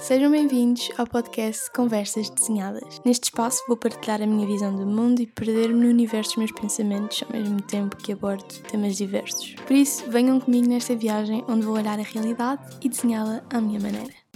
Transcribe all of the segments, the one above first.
Sejam bem-vindos ao podcast Conversas Desenhadas. Neste espaço vou partilhar a minha visão do mundo e perder-me no universo dos meus pensamentos ao mesmo tempo que abordo temas diversos. Por isso, venham comigo nesta viagem onde vou olhar a realidade e desenhá-la à minha maneira.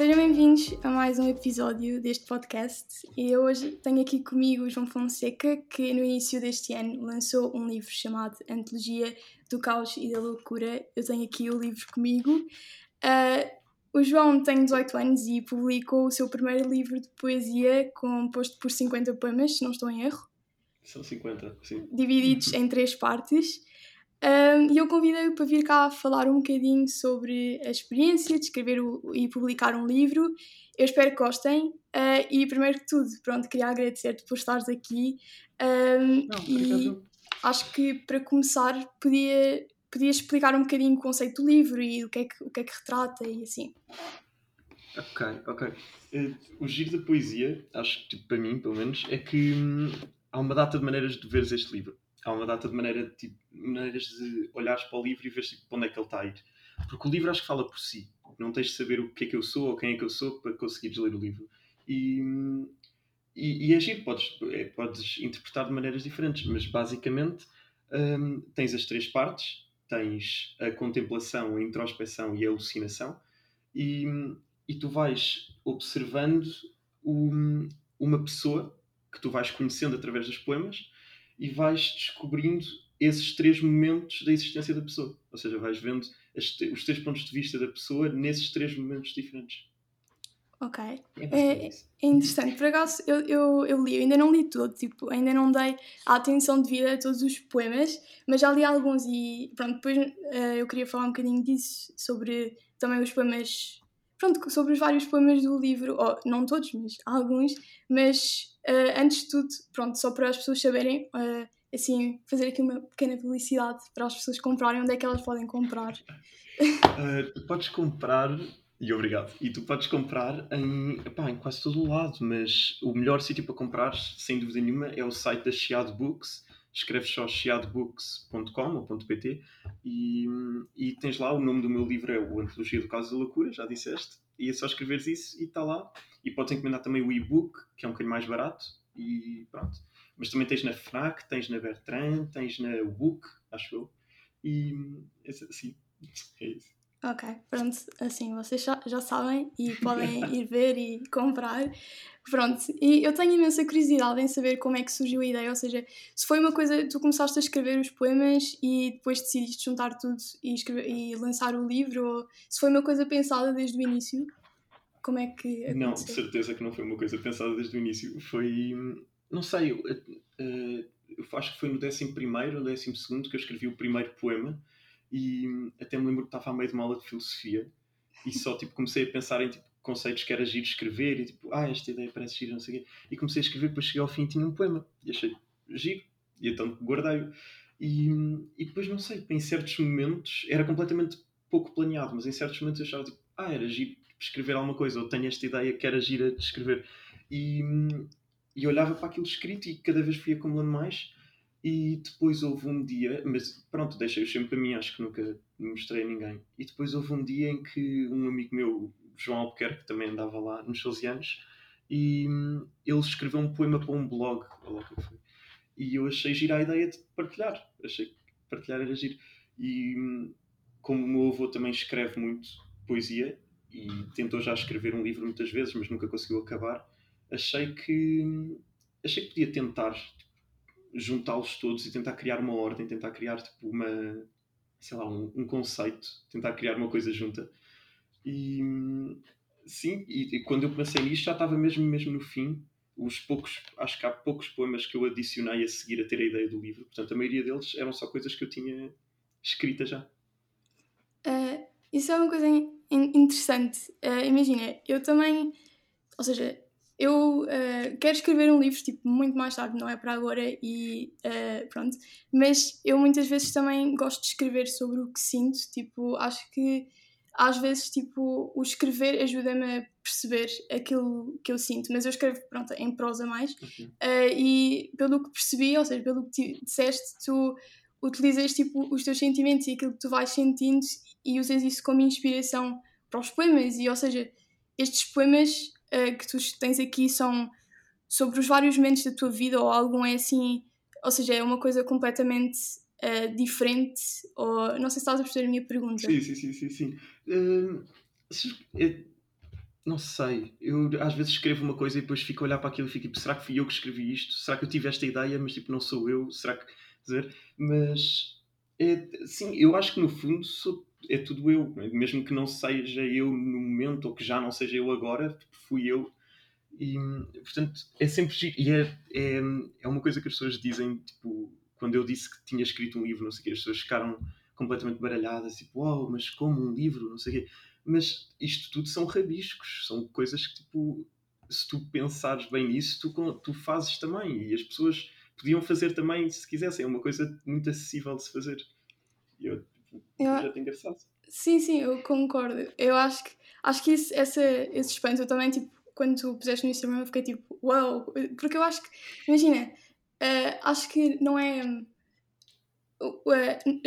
Sejam bem-vindos a mais um episódio deste podcast e hoje tenho aqui comigo o João Fonseca, que no início deste ano lançou um livro chamado Antologia do Caos e da Loucura. Eu tenho aqui o livro comigo. Uh, o João tem 18 anos e publicou o seu primeiro livro de poesia composto por 50 poemas, se não estou em erro. São 50, sim. Divididos em três partes. Um, e eu convidei-o para vir cá falar um bocadinho sobre a experiência de escrever o, e publicar um livro. Eu espero que gostem. Uh, e primeiro que tudo, pronto, queria agradecer-te por estares aqui. Um, Não, e acho que para começar podia, podia explicar um bocadinho o conceito do livro e o que é que, o que, é que retrata e assim. Ok, ok. Uh, o giro da poesia, acho que para mim, pelo menos, é que hum, há uma data de maneiras de veres este livro há uma data de maneira, tipo, maneiras de olhares para o livro e ver tipo, para onde é que ele está a ir. Porque o livro acho que fala por si. Não tens de saber o que é que eu sou ou quem é que eu sou para conseguires ler o livro. E, e, e é giro, podes, é, podes interpretar de maneiras diferentes, mas basicamente hum, tens as três partes: tens a contemplação, a introspeção e a alucinação, e, e tu vais observando um, uma pessoa que tu vais conhecendo através dos poemas e vais descobrindo esses três momentos da existência da pessoa. Ou seja, vais vendo os três pontos de vista da pessoa nesses três momentos diferentes. Ok. É, é, é interessante. Por acaso, eu, eu, eu li, eu ainda não li todo, tipo, ainda não dei a atenção devida a todos os poemas, mas já li alguns e pronto, depois uh, eu queria falar um bocadinho disso, sobre também os poemas, pronto, sobre os vários poemas do livro, ou não todos, mas alguns, mas Uh, antes de tudo, pronto, só para as pessoas saberem, uh, assim, fazer aqui uma pequena publicidade para as pessoas comprarem, onde é que elas podem comprar? Uh, tu podes comprar, e obrigado, e tu podes comprar em, epá, em quase todo o lado, mas o melhor sítio para comprar, sem dúvida nenhuma, é o site da Chiado Books. Escreves só chiadobooks.com ou .pt e, e tens lá o nome do meu livro, é o Antologia do Caso da Loucura, já disseste, e é só escreveres isso e está lá e podes encomendar também o e-book, que é um bocadinho mais barato. E pronto. Mas também tens na FNAC, tens na Bertrand, tens na Book, acho eu. E assim, é isso. Ok, pronto, assim vocês já, já sabem e podem ir ver e comprar. Pronto, e eu tenho imensa curiosidade em saber como é que surgiu a ideia, ou seja, se foi uma coisa, tu começaste a escrever os poemas e depois decidiste juntar tudo e, escrever, e lançar o livro, ou se foi uma coisa pensada desde o início. Como é que aconteceu? Não, de certeza que não foi uma coisa pensada desde o início. Foi, não sei, eu, uh, eu acho que foi no 11 ou 12 que eu escrevi o primeiro poema e até me lembro que estava a meio de uma aula de filosofia e só tipo, comecei a pensar em tipo, conceitos que era giro escrever e tipo, ah, esta ideia parece giro, não sei o quê. E comecei a escrever, depois cheguei ao fim e tinha um poema e achei giro e então guardei-o. E, e depois, não sei, em certos momentos era completamente pouco planeado, mas em certos momentos eu achava tipo, ah, era giro escrever alguma coisa, ou tenho esta ideia que era gira de escrever. E, e olhava para aquilo escrito e cada vez fui acumulando mais. E depois houve um dia, mas pronto, deixei-o sempre para mim, acho que nunca mostrei a ninguém. E depois houve um dia em que um amigo meu, João Albuquerque, que também andava lá nos seus anos, e ele escreveu um poema para um blog, olha que foi. E eu achei gira a ideia de partilhar, achei que partilhar era giro. E como o meu avô também escreve muito poesia, e tentou já escrever um livro muitas vezes, mas nunca conseguiu acabar. Achei que achei que podia tentar juntá-los todos e tentar criar uma ordem, tentar criar tipo uma sei lá um, um conceito, tentar criar uma coisa junta. E sim, e, e, quando eu pensei nisto já estava mesmo mesmo no fim. Os poucos, acho que há poucos poemas que eu adicionei a seguir a ter a ideia do livro. Portanto, a maioria deles eram só coisas que eu tinha escritas já. Uh, isso é uma coisa interessante. Uh, imagina, eu também, ou seja, eu uh, quero escrever um livro tipo muito mais tarde, não é para agora e uh, pronto. Mas eu muitas vezes também gosto de escrever sobre o que sinto. Tipo, acho que às vezes tipo o escrever ajuda-me a perceber aquilo que eu sinto. Mas eu escrevo pronto em prosa mais uh, e pelo que percebi, ou seja, pelo que disseste, tu utilizas tipo os teus sentimentos e aquilo que tu vais sentindo e usas isso como inspiração para os poemas e ou seja estes poemas uh, que tu tens aqui são sobre os vários momentos da tua vida ou algum é assim ou seja é uma coisa completamente uh, diferente ou não sei se estás a perceber a minha pergunta sim sim sim sim, sim. Uh, não sei, eu às vezes escrevo uma coisa e depois fico a olhar para aquilo e fico tipo, será que fui eu que escrevi isto? Será que eu tive esta ideia, mas tipo, não sou eu? Será que. Dizer? Mas. É, sim, eu acho que no fundo sou, é tudo eu, mesmo que não seja eu no momento ou que já não seja eu agora, tipo, fui eu. E portanto é sempre. E é, é, é uma coisa que as pessoas dizem, tipo, quando eu disse que tinha escrito um livro, não sei o quê, as pessoas ficaram completamente baralhadas, tipo, uau, wow, mas como um livro, não sei o quê mas isto tudo são rabiscos, são coisas que, tipo, se tu pensares bem nisso, tu, tu fazes também. E as pessoas podiam fazer também se quisessem. É uma coisa muito acessível de se fazer. Eu, eu já tenho engraçado. Sim, sim, eu concordo. Eu acho que, acho que isso, essa, esse espanto, eu também, tipo, quando tu puseste no Instagram, eu fiquei tipo, uau! Wow! Porque eu acho que, imagina, uh, acho que não é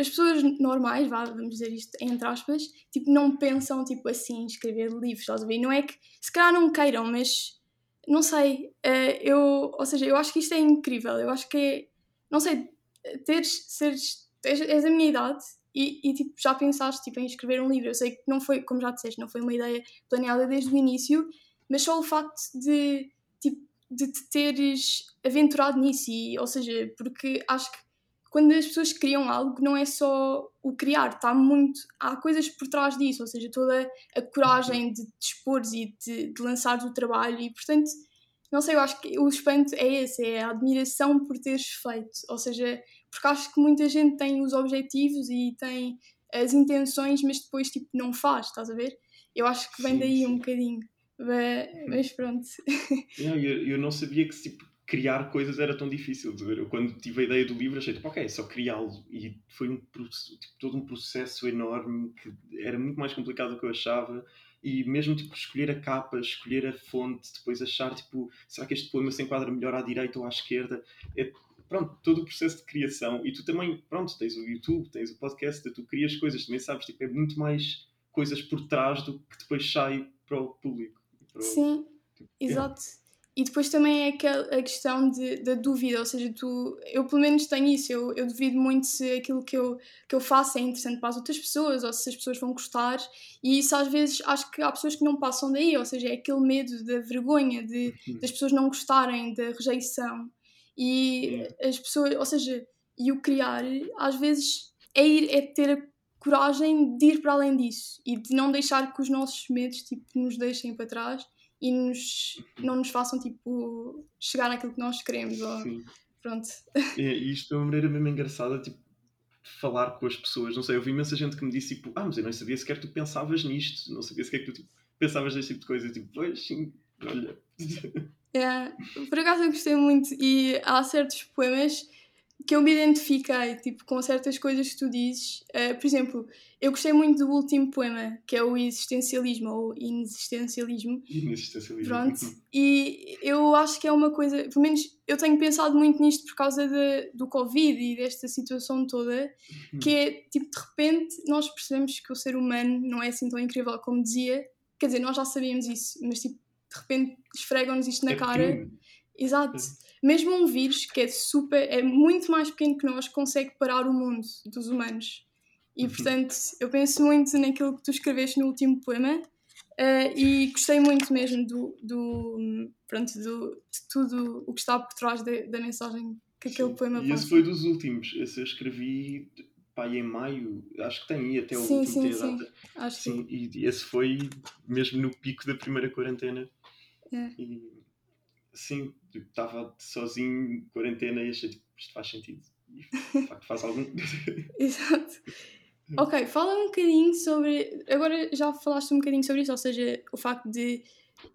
as pessoas normais, vá, vamos dizer isto entre aspas, tipo, não pensam tipo assim, escrever livros, estás a ver? Não é que se calhar não queiram, mas não sei, uh, eu, ou seja, eu acho que isto é incrível, eu acho que é, não sei, teres, seres, és, és da minha idade e, e, tipo, já pensaste tipo, em escrever um livro, eu sei que não foi, como já disseste, não foi uma ideia planeada desde o início, mas só o facto de, tipo, de te teres aventurado nisso, e, ou seja, porque acho que quando as pessoas criam algo, não é só o criar, está muito. Há coisas por trás disso, ou seja, toda a coragem de te expores e de, de lançares o trabalho, e portanto, não sei, eu acho que o espanto é esse, é a admiração por teres feito, ou seja, porque acho que muita gente tem os objetivos e tem as intenções, mas depois tipo não faz, estás a ver? Eu acho que vem daí um bocadinho. Mas, pronto. Não, eu, eu não sabia que tipo, criar coisas era tão difícil. Eu, quando tive a ideia do livro, achei tipo, ok, é só criá-lo. E foi um, tipo, todo um processo enorme que era muito mais complicado do que eu achava. E mesmo tipo, escolher a capa, escolher a fonte, depois achar, tipo, será que este poema se enquadra melhor à direita ou à esquerda? É, pronto, todo o processo de criação. E tu também, pronto, tens o YouTube, tens o podcast, tu crias coisas, também sabes, tipo, é muito mais coisas por trás do que depois sai para o público. Para o, Sim, tipo, exato. É. E depois também é aquela, a questão de, da dúvida, ou seja, tu, eu pelo menos tenho isso, eu, eu duvido muito se aquilo que eu, que eu faço é interessante para as outras pessoas ou se as pessoas vão gostar, e isso às vezes acho que há pessoas que não passam daí, ou seja, é aquele medo da vergonha, de, uhum. das pessoas não gostarem, da rejeição, e as pessoas, ou seja, e o criar às vezes é, ir, é ter a coragem de ir para além disso e de não deixar que os nossos medos tipo, nos deixem para trás e nos, não nos façam tipo chegar àquilo que nós queremos. Ou. Pronto. E isto é uma maneira mesmo engraçada tipo, de falar com as pessoas. Não sei, eu vi imensa gente que me disse tipo, ah, mas eu não sabia sequer que tu pensavas nisto, não sabia sequer que tu tipo, pensavas neste tipo de coisa. Tipo, pois sim, olha. É, por acaso eu gostei muito e há certos poemas que eu me identifiquei tipo, com certas coisas que tu dizes. Uh, por exemplo, eu gostei muito do último poema, que é o existencialismo ou inexistencialismo. Inexistencialismo. Pronto. E eu acho que é uma coisa, pelo menos eu tenho pensado muito nisto por causa de, do Covid e desta situação toda, uhum. que é tipo, de repente nós percebemos que o ser humano não é assim tão incrível como dizia. Quer dizer, nós já sabíamos isso, mas tipo, de repente esfregam-nos isto na é cara. Pequeno. Exato. Mesmo um vírus que é super, é muito mais pequeno que nós, consegue parar o mundo dos humanos. E uhum. portanto, eu penso muito naquilo que tu escreveste no último poema uh, e gostei muito mesmo do, do, pronto, do, de tudo o que está por trás de, da mensagem que aquele Sim. poema E esse foi dos últimos. Esse eu escrevi pá, em maio, acho que tem aí até o sim, último sim, sim. Acho sim, que... e esse foi mesmo no pico da primeira quarentena. É. E sim, estava tipo, sozinho, em quarentena, e achei tipo, isto faz sentido. E de facto faz algum. Exato. Ok, fala um bocadinho sobre. Agora já falaste um bocadinho sobre isso, ou seja, o facto de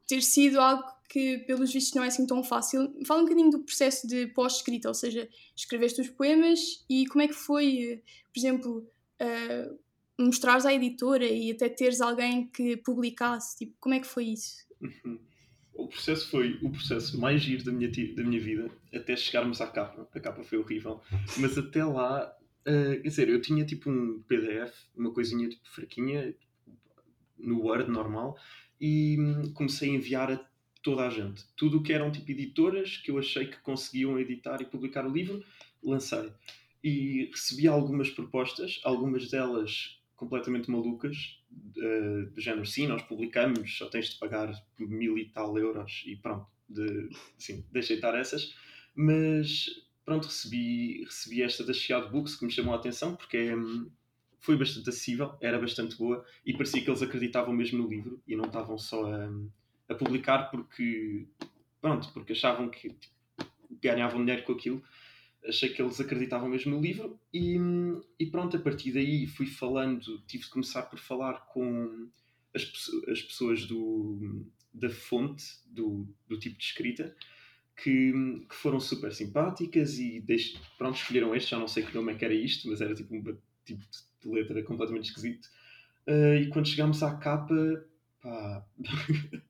ter sido algo que, pelos vistos, não é assim tão fácil. Fala um bocadinho do processo de pós-escrita, ou seja, escreveste os poemas e como é que foi, por exemplo, uh, mostrares à editora e até teres alguém que publicasse, tipo, como é que foi isso? Uhum o processo foi o processo mais giro da minha, da minha vida, até chegarmos à capa. A capa foi horrível, mas até lá Uh, quer dizer, eu tinha tipo um PDF, uma coisinha tipo fraquinha, no Word normal, e comecei a enviar a toda a gente. Tudo o que eram tipo editoras que eu achei que conseguiam editar e publicar o livro, lancei. E recebi algumas propostas, algumas delas completamente malucas, do género, sim, nós publicamos, só tens de pagar mil e tal euros e pronto, de, sim, deixei estar essas, mas pronto, recebi, recebi esta da Chiado Books que me chamou a atenção porque é, foi bastante acessível, era bastante boa e parecia que eles acreditavam mesmo no livro e não estavam só a, a publicar porque, pronto, porque achavam que tipo, ganhavam dinheiro com aquilo achei que eles acreditavam mesmo no livro e, e, pronto, a partir daí fui falando, tive de começar por falar com as, as pessoas do, da fonte, do, do tipo de escrita, que, que foram super simpáticas e pronto, escolheram este, já não sei que nome é que era isto, mas era tipo um tipo de letra completamente esquisito. Uh, e quando chegámos à capa, pá...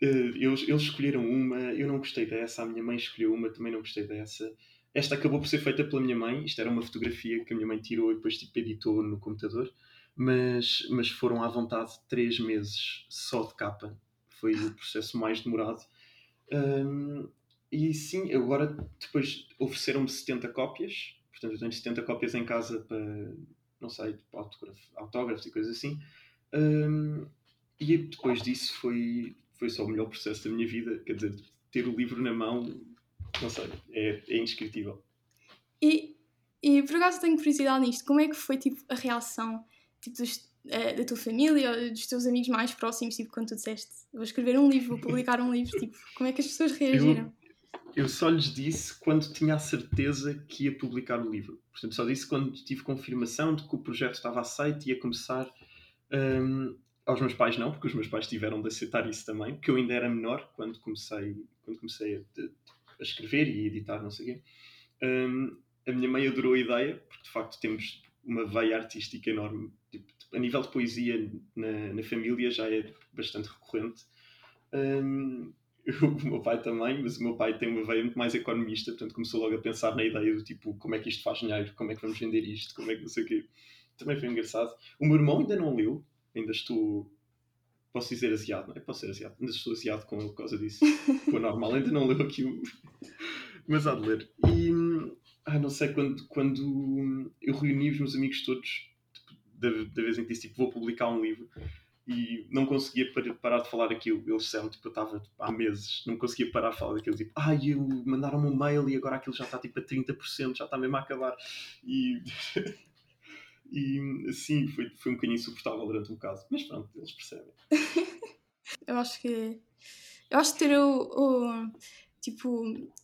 Eh, eles, eles escolheram uma, eu não gostei dessa, a minha mãe escolheu uma, também não gostei dessa. Esta acabou por ser feita pela minha mãe, isto era uma fotografia que a minha mãe tirou e depois tipo, editou no computador, mas, mas foram à vontade três meses só de capa. Foi o processo mais demorado. Um, e sim, agora depois ofereceram-me 70 cópias, portanto eu tenho 70 cópias em casa para, não sei, tipo, autógrafos e coisas assim. Um, e depois disso foi, foi só o melhor processo da minha vida. Quer dizer, ter o livro na mão, não sei, é, é indescritível. E, e por acaso tenho curiosidade nisto, como é que foi tipo, a reação tipo, dos, uh, da tua família ou dos teus amigos mais próximos, tipo, quando tu disseste vou escrever um livro, vou publicar um livro, tipo, como é que as pessoas reagiram? Eu, eu só lhes disse quando tinha a certeza que ia publicar o livro. Portanto, só disse quando tive confirmação de que o projeto estava aceito e ia começar um, aos meus pais não, porque os meus pais tiveram de aceitar isso também, porque eu ainda era menor quando comecei, quando comecei a, a escrever e editar, não sei o quê. Um, a minha mãe adorou a ideia, porque de facto temos uma veia artística enorme. Tipo, a nível de poesia na, na família já é bastante recorrente. Um, o meu pai também, mas o meu pai tem uma veia muito mais economista, portanto começou logo a pensar na ideia do tipo como é que isto faz dinheiro, como é que vamos vender isto, como é que não sei o quê. Também foi engraçado. O meu irmão ainda não leu, ainda estou. Posso dizer aziado, não é? Posso ser aziado. Ainda estou aziado com por causa disso. A normal, ainda não leu aqui o. Mas há de ler. E. Ah, não sei, quando, quando eu reuni os meus amigos todos, da, da vez em que disse tipo, vou publicar um livro, e não conseguia parar de falar aquilo. Eles disseram, tipo, eu estava tipo, há meses, não conseguia parar de falar daquilo. Tipo, ai, ah, mandaram-me um mail e agora aquilo já está tipo a 30%, já está mesmo a acabar. E E sim, foi, foi um bocadinho insuportável durante um bocado. Mas pronto, eles percebem. eu acho que. Eu acho que ter o, o, Tipo,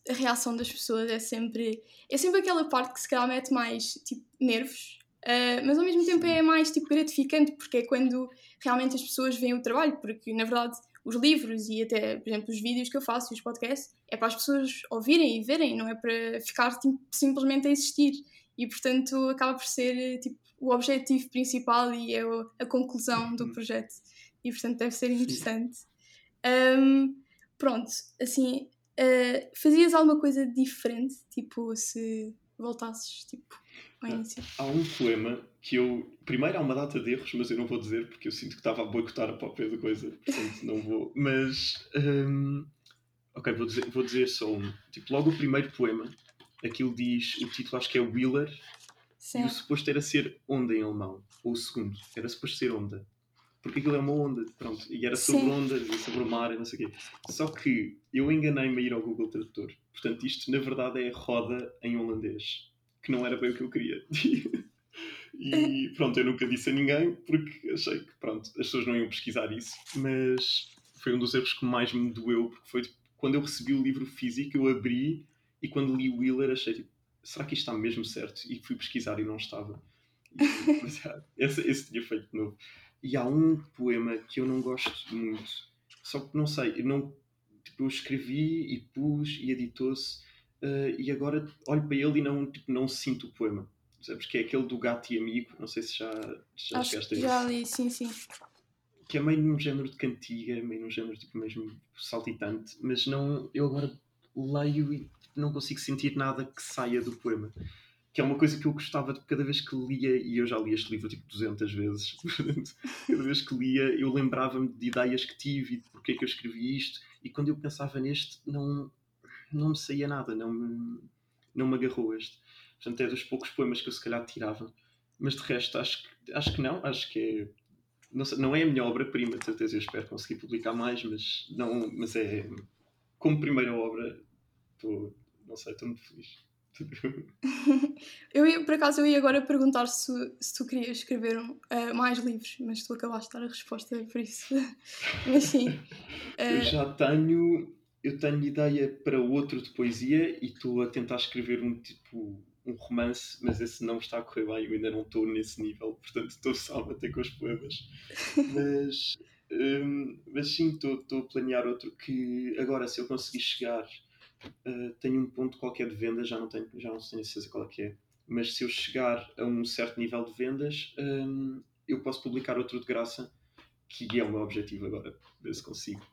a reação das pessoas é sempre. É sempre aquela parte que se calhar mete mais tipo, nervos, uh, mas ao mesmo tempo é mais tipo, gratificante, porque é quando realmente as pessoas veem o trabalho, porque na verdade os livros e até, por exemplo, os vídeos que eu faço e os podcasts é para as pessoas ouvirem e verem, não é para ficar tipo, simplesmente a existir. E portanto acaba por ser tipo, o objetivo principal e é a conclusão do uhum. projeto. E portanto deve ser interessante. Um, pronto, assim, uh, fazias alguma coisa diferente, tipo, se voltasses tipo, ao início? Há um poema que eu. Primeiro há uma data de erros, mas eu não vou dizer porque eu sinto que estava a boicotar a própria coisa, portanto não vou. Mas. Um, ok, vou dizer, vou dizer só um. Tipo, logo o primeiro poema, aquilo diz. O título acho que é Wheeler Sim. E o suposto era ser onda em alemão. Ou o segundo. Era suposto ser onda. Porque aquilo é uma onda. Pronto. E era sobre Sim. ondas e sobre o mar e não sei o quê. Só que eu enganei-me a ir ao Google Tradutor. Portanto, isto na verdade é roda em holandês. Que não era bem o que eu queria. e pronto, eu nunca disse a ninguém porque achei que pronto, as pessoas não iam pesquisar isso. Mas foi um dos erros que mais me doeu. Porque foi tipo, quando eu recebi o livro físico, eu abri e quando li o Wheeler achei tipo será que isto está mesmo certo? E fui pesquisar e não estava. E, esse, esse tinha feito de novo. E há um poema que eu não gosto muito, só que não sei, eu, não, tipo, eu escrevi e pus e editou-se, uh, e agora olho para ele e não, tipo, não sinto o poema. Sabes? Que é aquele do gato e amigo, não sei se já, já Acho chegaste a Já li, sim, sim. Que é meio num género de cantiga, meio num género tipo mesmo saltitante, mas não, eu agora leio e não consigo sentir nada que saia do poema. que é uma coisa que eu gostava de cada vez que lia, e eu já li este livro tipo 200 vezes, cada vez que lia eu lembrava-me de ideias que tive e de porque é que eu escrevi isto, e quando eu pensava neste, não, não me saía nada, não me, não me agarrou este. Portanto, é dos poucos poemas que eu se calhar tirava. Mas de resto, acho, acho que não, acho que é. Não, sei, não é a minha obra-prima, de certeza, eu espero conseguir publicar mais, mas, não, mas é. Como primeira obra, estou, não sei, estou muito feliz. eu ia, por acaso, eu ia agora perguntar se, se tu querias escrever uh, mais livros, mas tu acabaste de dar a resposta por isso. mas sim. Uh... Eu já tenho, eu tenho ideia para outro de poesia e estou a tentar escrever um tipo um romance, mas esse não está a correr bem, eu ainda não estou nesse nível, portanto estou só a bater com os poemas. mas, um, mas sim, estou, a planear outro que agora, se eu conseguir chegar uh, tenho um ponto qualquer de venda, já não tenho, já não tenho certeza qual é que é, mas se eu chegar a um certo nível de vendas, um, eu posso publicar outro de graça, que é o meu objetivo agora, ver se consigo.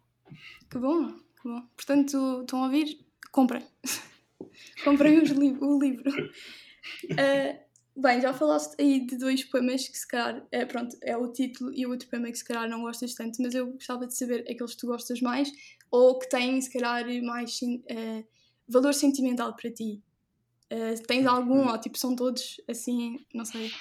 Que bom, que bom. Portanto, estão a ouvir? Comprem. Comprem li o livro. Uh, bem, já falaste aí de dois poemas que se calhar, uh, pronto, é o título e o outro poema que se calhar não gostas tanto, mas eu gostava de saber aqueles que tu gostas mais ou que têm, se calhar, mais uh, valor sentimental para ti? Uh, tens algum, hum. ou tipo, são todos assim, não sei.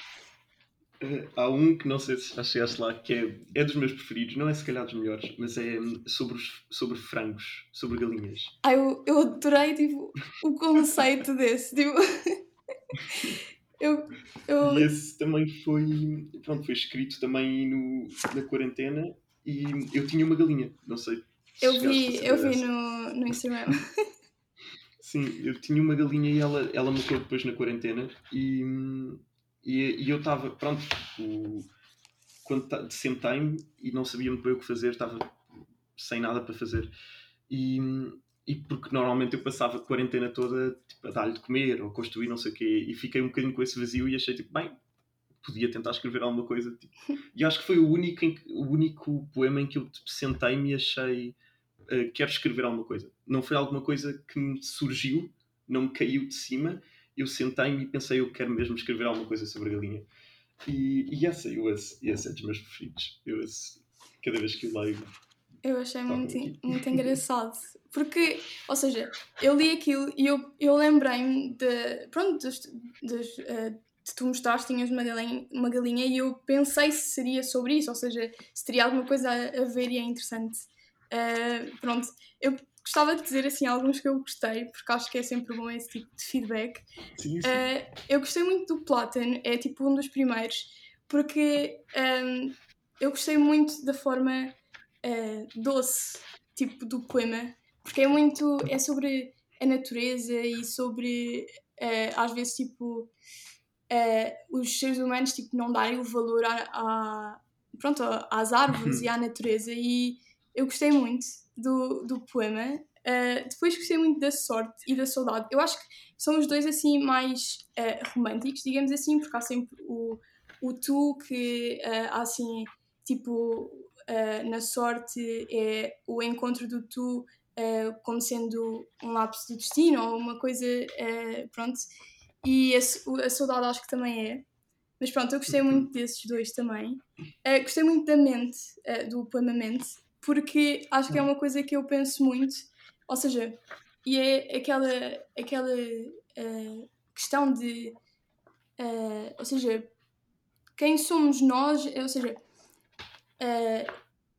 Uh, há um que não sei se já chegaste lá, que é, é dos meus preferidos, não é se calhar dos melhores, mas é hum, sobre, os, sobre frangos, sobre galinhas. Ah, eu, eu adorei tipo, o conceito desse. Tipo... eu, eu... E esse também foi, pronto, foi escrito também no, na quarentena e eu tinha uma galinha, não sei eu vi, eu vi no, no Instagram. Sim, eu tinha uma galinha e ela, ela morreu depois na quarentena e, e, e eu estava, pronto, o, quando sentei-me e não sabia muito bem o que fazer, estava sem nada para fazer. E, e porque normalmente eu passava a quarentena toda tipo, a dar-lhe de comer ou construir não sei o quê, e fiquei um bocadinho com esse vazio e achei tipo, bem, podia tentar escrever alguma coisa. Tipo. E acho que foi o único, em o único poema em que eu tipo, sentei-me e achei uh, quero escrever alguma coisa. Não foi alguma coisa que me surgiu, não me caiu de cima. Eu sentei-me e pensei, eu quero mesmo escrever alguma coisa sobre a galinha. E, e essa, eu, esse, esse é dos meus preferidos. Eu, esse, cada vez que o leio. Eu achei muito, muito engraçado. Porque, ou seja, eu li aquilo e eu, eu lembrei-me de. Pronto, dos, dos, uh, de tu mostraste, tinhas uma galinha, uma galinha e eu pensei se seria sobre isso, ou seja, se teria alguma coisa a, a ver e é interessante. Uh, pronto, eu gostava de dizer assim alguns que eu gostei, porque acho que é sempre bom esse tipo de feedback. Sim, sim. Uh, eu gostei muito do Plátano, é tipo um dos primeiros, porque um, eu gostei muito da forma uh, doce, tipo, do poema, porque é muito, é sobre a natureza e sobre, às vezes, tipo, os seres humanos, tipo, não darem o valor a, a pronto, às árvores e à natureza e eu gostei muito do, do poema. Uh, depois gostei muito da sorte e da saudade. Eu acho que são os dois assim mais uh, românticos, digamos assim, porque há sempre o, o tu que uh, há assim, tipo, na sorte é o encontro do tu como sendo um lapso do destino ou uma coisa, pronto. E a, a, saudade acho que também é. Mas pronto, eu gostei muito desses dois também. gostei muito da mente, do poema Mente, porque acho que é uma coisa que eu penso muito, ou seja, e é aquela, aquela uh, questão de, uh, ou seja, quem somos nós, ou seja, uh,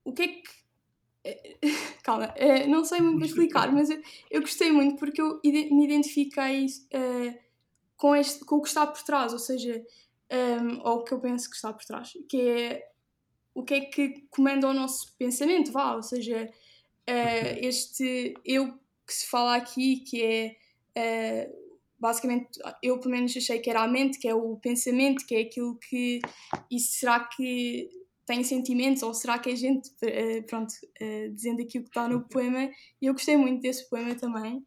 o que é que. Calma, não sei muito explicar, mas eu, eu, gostei muito porque eu me identifiquei com, este, com o que está por trás, ou seja, um, ou o que eu penso que está por trás, que é o que é que comanda o nosso pensamento, vá, ou seja, uh, este eu que se fala aqui, que é uh, basicamente, eu pelo menos achei que era a mente, que é o pensamento, que é aquilo que. E será que tem sentimentos ou será que é gente, uh, pronto, dizendo aquilo que está no poema? E eu gostei muito desse poema também.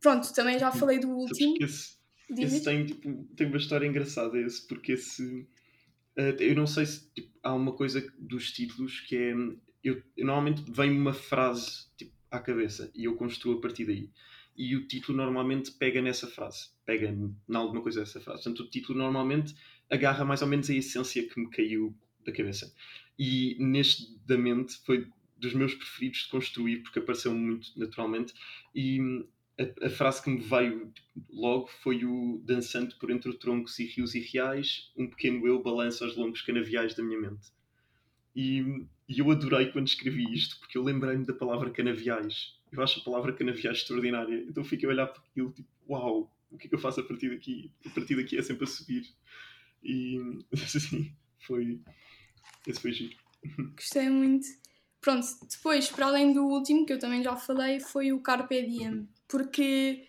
Pronto, também já falei do último. Esse, esse tem, tipo, tem uma história engraçada, esse, porque esse Uh, eu não sei se tipo, há uma coisa dos títulos que é. Eu, eu normalmente vem uma frase tipo, à cabeça e eu construo a partir daí. e o título normalmente pega nessa frase, pega em alguma coisa dessa frase. Portanto, o título normalmente agarra mais ou menos a essência que me caiu da cabeça. E neste da mente foi dos meus preferidos de construir, porque apareceu muito naturalmente. E a, a, frase que me veio logo foi o dançando por entre troncos e rios e reais, um pequeno eu balança os longos canaviais da minha mente. E, e eu adorei quando escrevi isto, porque eu lembrei-me da palavra canaviais. Eu acho a palavra canaviais extraordinária. Então fiquei a olhar para aquilo, tipo, uau, o que é que eu faço a partir daqui? A partir daqui é sempre a subir. E assim, foi. Esse foi giro. Gostei muito. Pronto, depois, para além do último, que eu também já falei, foi o Carpe Diem, porque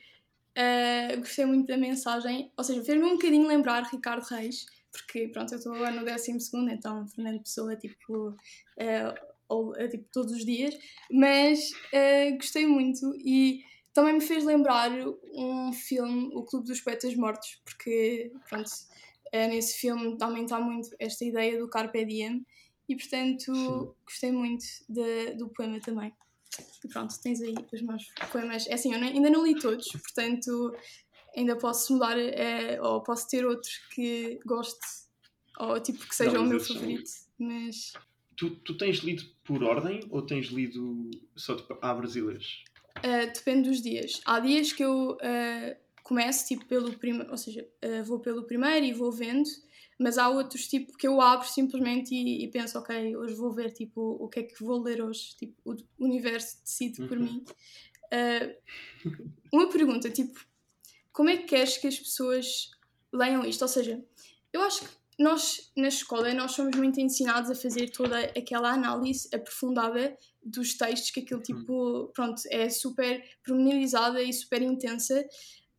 uh, gostei muito da mensagem, ou seja, fez-me um bocadinho lembrar Ricardo Reis, porque pronto, eu estou agora no 12 então Fernando Pessoa, tipo, uh, ou, uh, tipo todos os dias, mas gostei muito e também me fez lembrar um filme, O Clube dos Poetas Mortos, porque pronto, nesse filme também está muito esta ideia do Carpe Diem e portanto Sim. gostei muito de, do poema também. E pronto, tens aí os meus poemas. É assim, eu ainda não li todos, portanto ainda posso mudar é, ou posso ter outros que goste ou tipo que seja não, o meu favorito. Mas. Tu, tu tens lido por ordem ou tens lido só tipo, abres e lês? Uh, depende dos dias. Há dias que eu uh, começo tipo pelo primeiro, ou seja, uh, vou pelo primeiro e vou vendo mas há outros tipo que eu abro simplesmente e, e, penso, ok, hoje vou ver tipo o que é que vou ler hoje, tipo o universo decide por uhum. mim. Uh, uma pergunta, tipo, como é que queres que as pessoas leiam isto? Ou seja, eu acho que nós na escola nós somos muito ensinados a fazer toda aquela análise aprofundada dos textos que tipo, uhum. pronto, é super pormenorizada e super intensa.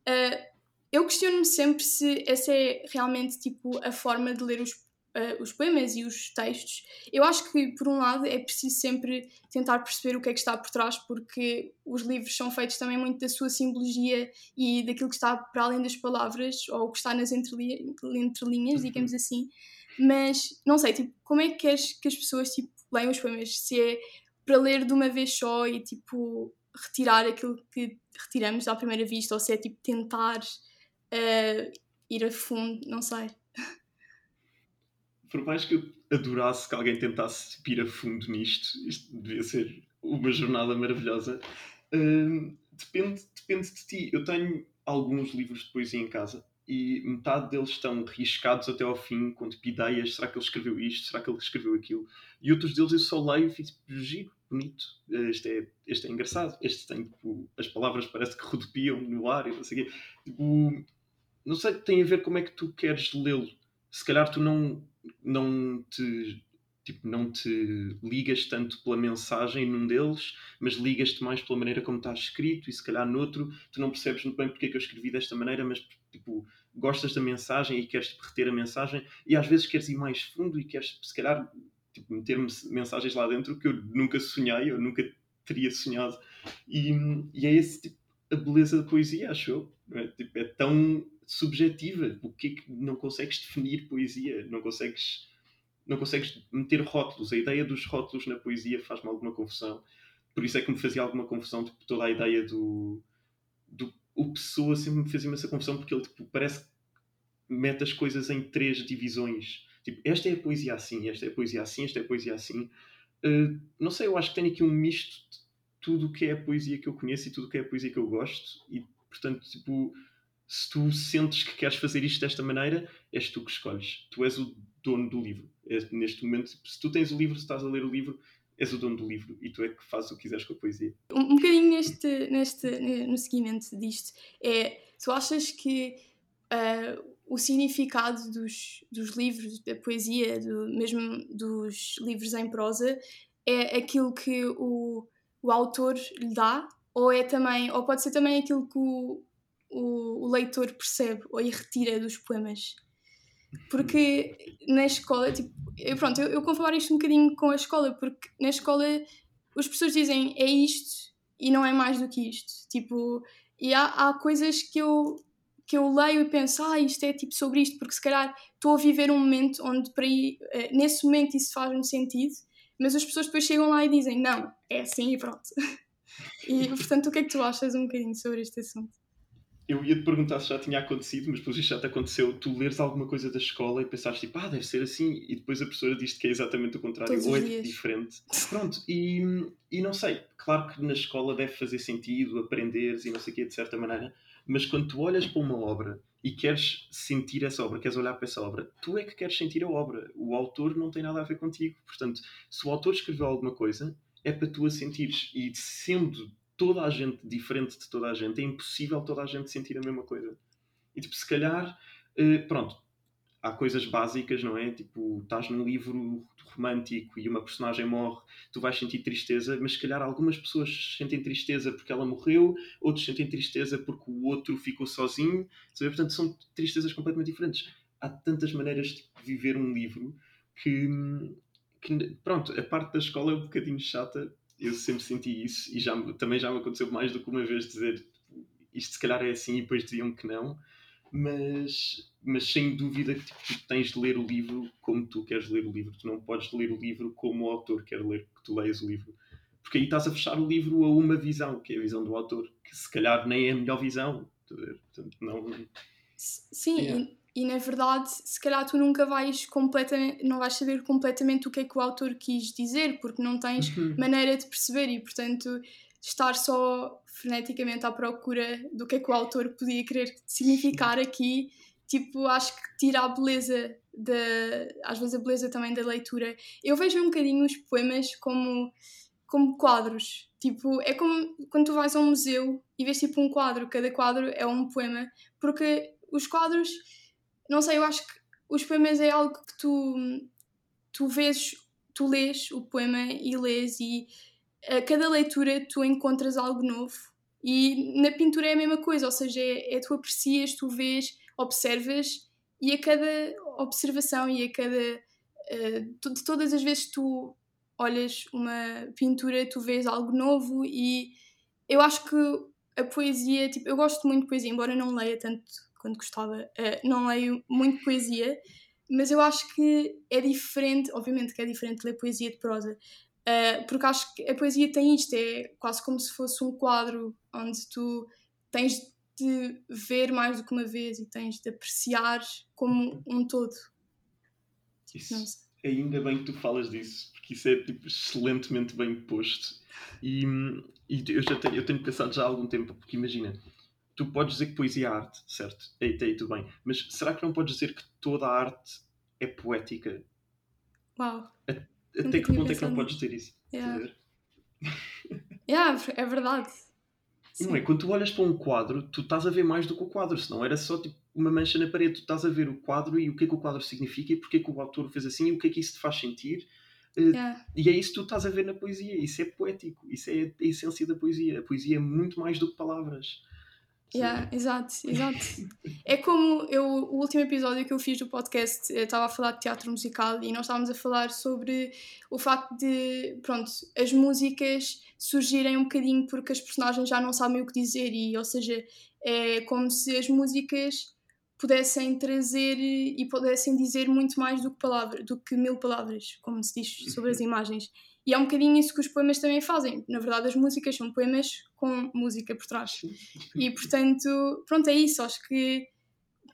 Uh, eu questiono-me sempre se essa é realmente tipo a forma de ler os, uh, os poemas e os textos. Eu acho que, por um lado, é preciso sempre tentar perceber o que é que está por trás, porque os livros são feitos também muito da sua simbologia e daquilo que está para além das palavras, ou o que está nas entrelinhas, uhum. digamos assim. Mas, não sei, tipo, como é que queres que as pessoas tipo, leiam os poemas? Se é para ler de uma vez só e, tipo, retirar aquilo que retiramos à primeira vista, ou se é, tipo, tentar uh, ir a fundo, não sei. Por mais que eu adorasse que alguém tentasse ir a fundo nisto, isto devia ser uma jornada maravilhosa. Uh, depende, depende de ti. Eu tenho alguns livros de poesia em casa e metade deles estão riscados até ao fim, com tipo ideias, será que ele escreveu isto, será que ele escreveu aquilo? E outros deles eu só leio e fico tipo, giro, bonito, este é, este é engraçado, este tem tipo, as palavras parece que rodopiam no ar e não sei o quê. Tipo, não sei, tem a ver como é que tu queres lê-lo. Se calhar tu não, não te tipo, não te ligas tanto pela mensagem num deles, mas ligas-te mais pela maneira como está escrito e se calhar noutro tu não percebes muito bem porque é que eu escrevi desta maneira, mas tipo, gostas da mensagem e queres reter a mensagem e às vezes queres ir mais fundo e queres se calhar tipo, meter mensagens lá dentro que eu nunca sonhei, eu nunca teria sonhado e, e é esse tipo a beleza da poesia, acho eu. É, tipo, é tão subjetiva. O que é que não consegues definir poesia? Não consegues, não consegues meter rótulos. A ideia dos rótulos na poesia faz-me alguma confusão. Por isso é que me fazia alguma confusão tipo, toda a ideia do, do. O Pessoa sempre me fazia essa confusão porque ele tipo, parece que mete as coisas em três divisões. Tipo, esta é a poesia assim, esta é a poesia assim, esta é a poesia assim. Uh, não sei, eu acho que tem aqui um misto de tudo o que é a poesia que eu conheço e tudo o que é a poesia que eu gosto. E, portanto, tipo, se tu sentes que queres fazer isto desta maneira, és tu que escolhes. Tu és o dono do livro. É, neste momento, se tu tens o livro, se estás a ler o livro, és o dono do livro e tu é que fazes o que quiseres com a poesia. Um, um bocadinho neste, neste, no seguimento disto, é, tu achas que uh, o significado dos, dos livros, da poesia, do, mesmo dos livros em prosa, é aquilo que o, o autor lhe dá? Ou, é também, ou pode ser também aquilo que o, o, o leitor percebe ou retira dos poemas. Porque na escola, tipo, eu, pronto, eu, eu comparo isto um bocadinho com a escola, porque na escola as pessoas dizem é isto e não é mais do que isto. Tipo, e há, há coisas que eu, que eu leio e penso, ah, isto é tipo sobre isto, porque se calhar estou a viver um momento onde para aí, eh, nesse momento isso faz-me sentido, mas as pessoas depois chegam lá e dizem, não, é assim e pronto. E, portanto, o que é que tu achas um bocadinho sobre este assunto? Eu ia te perguntar se já tinha acontecido, mas pelo visto já te aconteceu. Tu leres alguma coisa da escola e pensares tipo, ah, deve ser assim, e depois a professora diz-te que é exatamente o contrário, Todos ou é dias. diferente. Pronto, e, e não sei, claro que na escola deve fazer sentido aprenderes e não sei o quê, de certa maneira, mas quando tu olhas para uma obra e queres sentir essa obra, queres olhar para essa obra, tu é que queres sentir a obra. O autor não tem nada a ver contigo. Portanto, se o autor escreveu alguma coisa, é para tu a sentires. E sendo toda a gente diferente de toda a gente, é impossível toda a gente sentir a mesma coisa. E tipo, se calhar, eh, pronto, há coisas básicas, não é? Tipo, estás num livro romântico e uma personagem morre, tu vais sentir tristeza, mas se calhar algumas pessoas sentem tristeza porque ela morreu, outros sentem tristeza porque o outro ficou sozinho, sabe? portanto são tristezas completamente diferentes. Há tantas maneiras de viver um livro que, que, pronto, a parte da escola é um bocadinho chata, eu sempre senti isso e já, também já me aconteceu mais do que uma vez dizer isto se calhar é assim e depois diziam que não, mas, mas sem dúvida que tipo, tu tens de ler o livro como tu queres ler o livro. Tu não podes ler o livro como o autor quer ler que tu leias o livro. Porque aí estás a fechar o livro a uma visão, que é a visão do autor, que se calhar nem é a melhor visão. Portanto, não... Sim, yeah. e, e, na verdade, se calhar tu nunca vais completamente, não vais saber completamente o que é que o autor quis dizer, porque não tens uhum. maneira de perceber e, portanto, estar só freneticamente à procura do que é que o autor podia querer significar aqui, tipo, acho que tira a beleza, da, às vezes a beleza também da leitura. Eu vejo um bocadinho os poemas como, como quadros, tipo, é como quando tu vais a um museu e vês tipo um quadro, cada quadro é um poema, porque os quadros, não sei, eu acho que os poemas é algo que tu, tu vês, tu lês o poema e lês e a cada leitura tu encontras algo novo. E na pintura é a mesma coisa, ou seja, é, é tu aprecias, tu vês, observas e a cada observação e a cada uh, de todas as vezes que tu olhas uma pintura tu vês algo novo e eu acho que a poesia, tipo, eu gosto muito de poesia, embora não leia tanto quanto gostava, uh, não leio muito poesia, mas eu acho que é diferente, obviamente que é diferente ler poesia de prosa, Uh, porque acho que a poesia tem isto, é quase como se fosse um quadro onde tu tens de ver mais do que uma vez e tens de apreciar como um todo. Isso, ainda bem que tu falas disso, porque isso é tipo, excelentemente bem posto. E, e eu, já tenho, eu tenho pensado já há algum tempo, porque imagina, tu podes dizer que poesia é arte, certo? Aí, aí tudo bem. Mas será que não podes dizer que toda a arte é poética? Uau! Até que ponto é que não podes ter isso? Yeah. yeah, é verdade. Não é? Quando tu olhas para um quadro, tu estás a ver mais do que o quadro, senão era só tipo uma mancha na parede. Tu estás a ver o quadro e o que é que o quadro significa e porque é que o autor fez assim e o que é que isso te faz sentir. Eh, yeah. E é isso que tu estás a ver na poesia. Isso é poético. Isso é a essência da poesia. A poesia é muito mais do que palavras. Yeah, exato, exato. é como eu, o último episódio que eu fiz do podcast, eu estava a falar de teatro musical e nós estávamos a falar sobre o facto de, pronto, as músicas surgirem um bocadinho porque as personagens já não sabem o que dizer e, ou seja, é como se as músicas pudessem trazer e pudessem dizer muito mais do que, palavra, do que mil palavras, como se diz sobre as imagens. E é um bocadinho isso que os poemas também fazem. Na verdade, as músicas são poemas com música por trás. E portanto, pronto, é isso. Acho que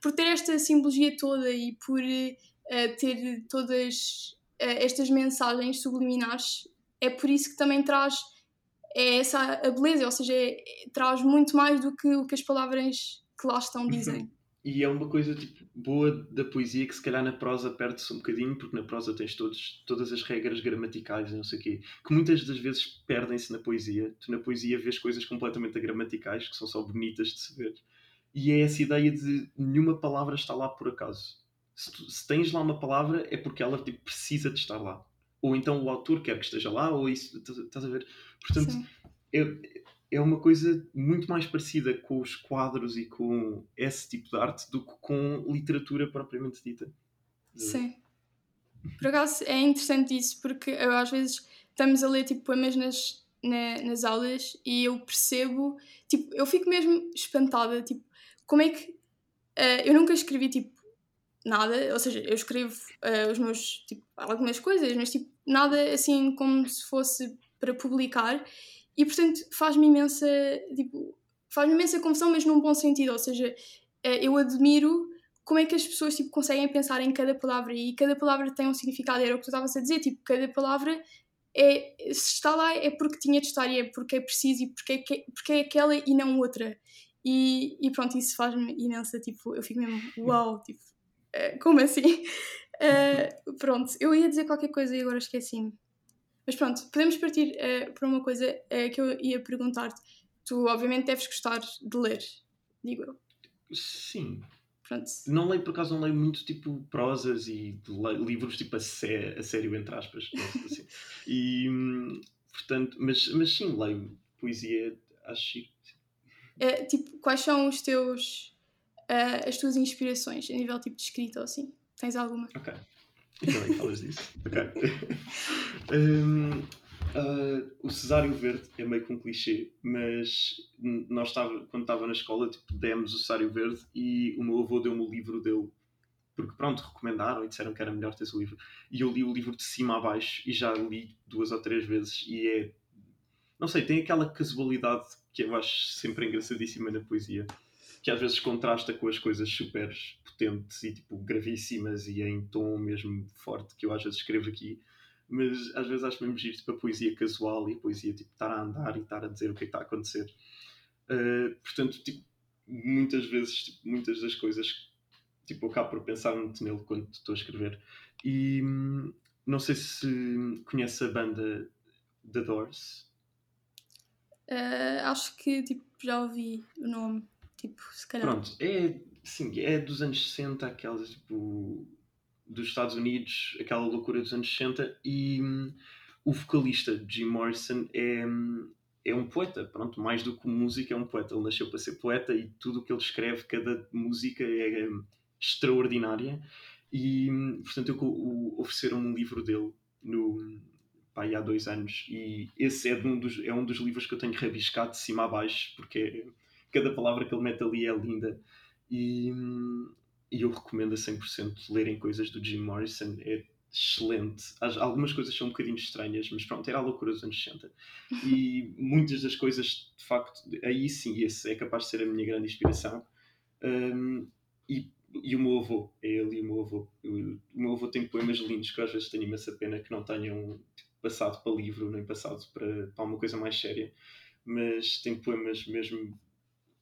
por ter esta simbologia toda e por uh, ter todas uh, estas mensagens subliminares, é por isso que também traz é essa a beleza, ou seja, é, traz muito mais do que o que as palavras que lá estão dizem. E é uma coisa tipo, boa da poesia que se calhar na prosa perde-se um bocadinho, porque na prosa tens todos, todas as regras gramaticais e não sei o quê, que muitas das vezes perdem-se na poesia. Tu na poesia vês coisas completamente gramaticais que são só bonitas de se ver. E é essa ideia de nenhuma palavra está lá por acaso. Se, tu, se tens lá uma palavra é porque ela tipo, precisa de estar lá. Ou então o autor quer que esteja lá, ou isso. Estás a ver? Portanto, eu, é uma coisa muito mais parecida com os quadros e com esse tipo de arte do que com literatura propriamente dita. Sim. Por acaso é interessante isso, porque eu, às vezes estamos a ler tipo, poemas nas, na, nas aulas e eu percebo, tipo, eu fico mesmo espantada, tipo, como é que. Uh, eu nunca escrevi tipo nada, ou seja, eu escrevo uh, os meus, tipo, algumas coisas, mas tipo, nada assim como se fosse para publicar e portanto faz-me imensa, tipo, faz-me imensa confusão, mas num bom sentido, ou seja, uh, eu admiro como é que as pessoas tipo, conseguem pensar em cada palavra e cada palavra tem um significado, era o que tu estavas a dizer, tipo, cada palavra é, se está lá é porque tinha de estar e é porque é preciso e porque é, porque é aquela e não outra. E, e pronto, isso faz-me imensa, tipo, eu fico mesmo, uau, wow, tipo, uh, como assim? Uh, pronto, eu ia dizer qualquer coisa e agora esqueci-me. Mas pronto, podemos partir uh, para uma coisa que eu ia perguntar-te. Tu, obviamente, deves gostar de ler, digo eu. Sim, Pronto. Não leio, por acaso, não leio muito tipo prosas e livros tipo a, sé a sério, entre aspas. Assim. e, portanto, mas, mas sim, leio poesia, acho é, tipo, quais são os teus, uh, as tuas inspirações a nível tipo de escrita ou assim? Tens alguma? Ok. Ainda bem que falas disso. Ok. um, Uh, o Cesário Verde é meio que um clichê, mas nós tava, quando estava na escola tipo, demos o Cesário Verde e o meu avô deu-me o livro dele, porque pronto, recomendaram e disseram que era melhor ter esse livro. E eu li o livro de cima a baixo e já li duas ou três vezes e é. Não sei, tem aquela casualidade que eu acho sempre engraçadíssima na poesia, que às vezes contrasta com as coisas super potentes e tipo gravíssimas e em tom mesmo forte que eu às vezes escrevo aqui mas às vezes acho mesmo giro tipo, a poesia casual e a poesia tipo, estar a andar e estar a dizer o que é que está a acontecer. Uh, portanto, tipo, muitas vezes, tipo, muitas das coisas, tipo, eu acabo por pensar muito nele quando estou a escrever. E hum, não sei se conhece a banda The Doors. Uh, acho que tipo, já ouvi o nome, tipo, se calhar. Pronto, é, sim, é dos anos 60, aquelas tipo dos Estados Unidos, aquela loucura dos anos 60, e hum, o vocalista Jim Morrison é, hum, é um poeta, pronto, mais do que música, é um poeta. Ele nasceu para ser poeta e tudo o que ele escreve, cada música é, hum, extraordinária. E, hum, portanto, eu, o, ofereceram um livro dele no, pá, há dois anos, e esse é um, dos, é um dos livros que eu tenho rabiscado de cima a baixo, porque cada palavra que ele mete ali é linda. E, e eu recomendo a 100% lerem coisas do Jim Morrison. É excelente. Algumas coisas são um bocadinho estranhas, mas pronto, era a loucura dos anos 60. E muitas das coisas, de facto, aí sim, esse é capaz de ser a minha grande inspiração. Um, e, e o meu avô, é ele e o meu avô. O, o meu avô tem poemas lindos que eu às vezes tenho imensa pena que não tenham tipo, passado para livro, nem passado para, para alguma coisa mais séria. Mas tem poemas mesmo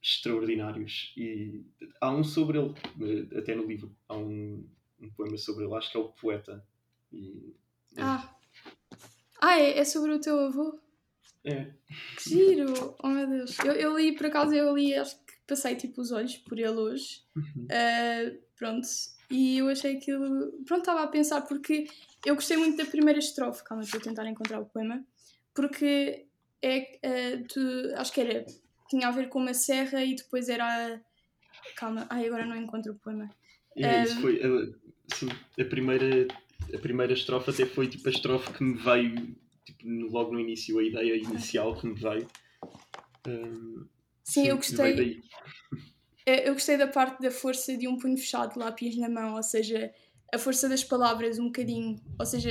extraordinários. E há um sobre ele, até no livro, há um, um poema sobre ele, acho que é o Poeta. E, é. Ah. ah, é, é sobre o teu avô? É. Que giro! Oh meu Deus! Eu, eu li, por acaso, eu li, acho que passei tipo os olhos por ele hoje. Uhum. Uh, pronto. E eu achei aquilo. Pronto, estava a pensar porque eu gostei muito da primeira estrofe. Calma, estou a tentar encontrar o poema. Porque é. Uh, tu, acho que era tinha a ver com uma serra e depois era. Calma, ai, agora não encontro o poema. É, isso foi. A, sim, a primeira, a primeira estrofe até foi tipo a estrofe que me veio tipo, logo no início, a ideia inicial que me veio. Um, sim, sim, eu gostei. Eu gostei da parte da força de um punho fechado, lápis na mão, ou seja, a força das palavras um bocadinho. Ou seja,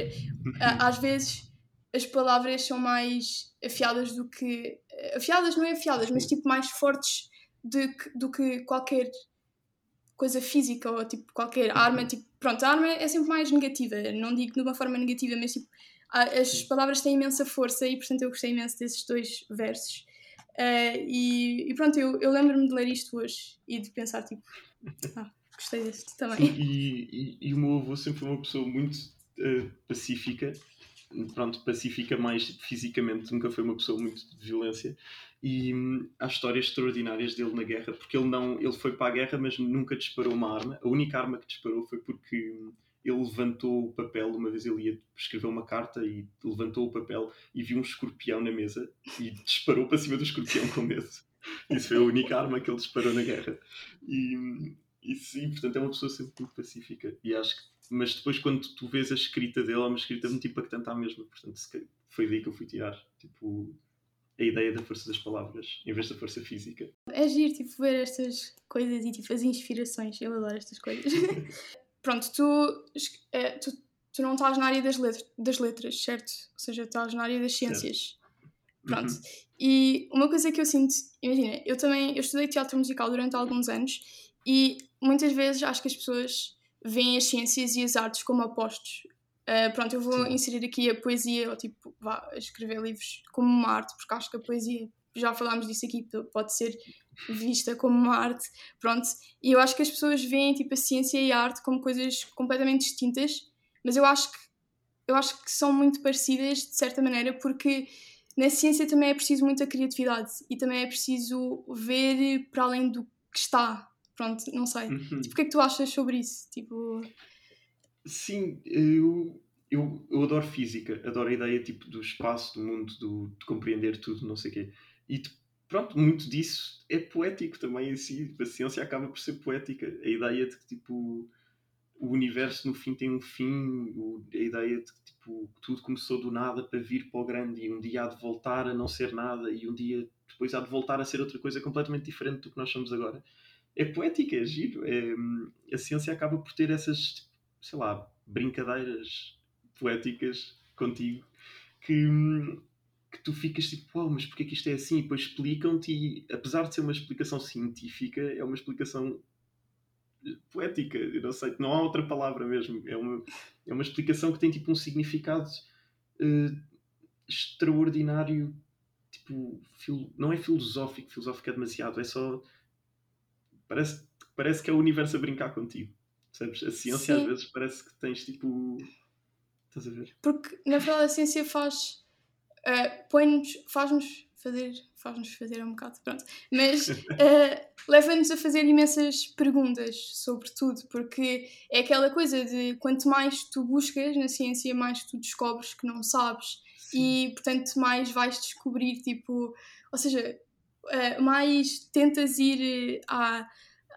às vezes as palavras são mais afiadas do que. Afiadas não é afiadas, mas tipo mais fortes de, do que qualquer coisa física ou tipo qualquer arma. Tipo, pronto, a arma é sempre mais negativa. Não digo de uma forma negativa, mas tipo, as palavras têm imensa força e portanto eu gostei imenso desses dois versos. Uh, e, e, pronto, eu, eu lembro-me de ler isto hoje e de pensar tipo, ah, gostei deste também. Sim, e, e, e, o meu avô sempre foi uma pessoa muito uh, pacífica pronto, pacífica mais fisicamente, nunca foi uma pessoa muito de violência. E hum, há histórias extraordinárias dele na guerra, porque ele não, ele foi para a guerra, mas nunca disparou uma arma. A única arma que disparou foi porque hum, ele levantou o papel, uma vez ele ia escrever uma carta e levantou o papel e viu um escorpião na mesa e disparou para cima do escorpião com medo. Isso foi a única arma que ele disparou na guerra. E, hum, e sim, portanto é uma pessoa sempre muito pacífica. E acho que mas depois quando tu vês a escrita dele, é uma escrita muito impactante à mesma. Portanto, foi daí que eu fui tirar tipo, a ideia da força das palavras, em vez da força física. É giro, tipo, ver estas coisas e tipo, as inspirações. Eu adoro estas coisas. Pronto, tu, é, tu, tu não estás na área das letras, das letras, certo? Ou seja, estás na área das ciências. Pronto. Uhum. E uma coisa que eu sinto, imagina, eu também eu estudei teatro musical durante alguns anos e muitas vezes acho que as pessoas veem as ciências e as artes como opostos. Uh, pronto, eu vou inserir aqui a poesia, ou tipo, vá, escrever livros como uma arte, porque acho que a poesia, já falámos disso aqui, pode ser vista como uma arte, pronto. E eu acho que as pessoas veem tipo a ciência e a arte como coisas completamente distintas, mas eu acho que eu acho que são muito parecidas de certa maneira, porque na ciência também é preciso muita criatividade e também é preciso ver para além do que está. Pronto, não sei. Uhum. Tipo, o que é que tu achas sobre isso? Tipo... Sim, eu, eu, eu adoro física, adoro a ideia tipo, do espaço, do mundo, do, de compreender tudo, não sei o quê. E pronto, muito disso é poético também em si. A ciência acaba por ser poética. A ideia de que tipo, o universo no fim tem um fim, a ideia de que tipo, tudo começou do nada para vir para o grande e um dia há de voltar a não ser nada e um dia depois há de voltar a ser outra coisa completamente diferente do que nós somos agora. É poética, é giro. É, a ciência acaba por ter essas, sei lá, brincadeiras poéticas contigo que, que tu ficas tipo, uau, mas porquê que isto é assim? E depois explicam-te e, apesar de ser uma explicação científica, é uma explicação poética, eu não sei, não há outra palavra mesmo. É uma, é uma explicação que tem tipo um significado uh, extraordinário, tipo, filo, não é filosófico, filosófico é demasiado, é só. Parece, parece que é o universo a brincar contigo. Sabes? A ciência Sim. às vezes parece que tens tipo. Estás a ver? Porque na verdade a ciência faz. Uh, põe-nos, faz-nos fazer faz-nos fazer um bocado, pronto. Mas uh, leva-nos a fazer imensas perguntas sobre tudo, porque é aquela coisa de quanto mais tu buscas na ciência, mais tu descobres que não sabes. Sim. E, portanto, mais vais descobrir, tipo... Ou seja, uh, mais tentas ir a,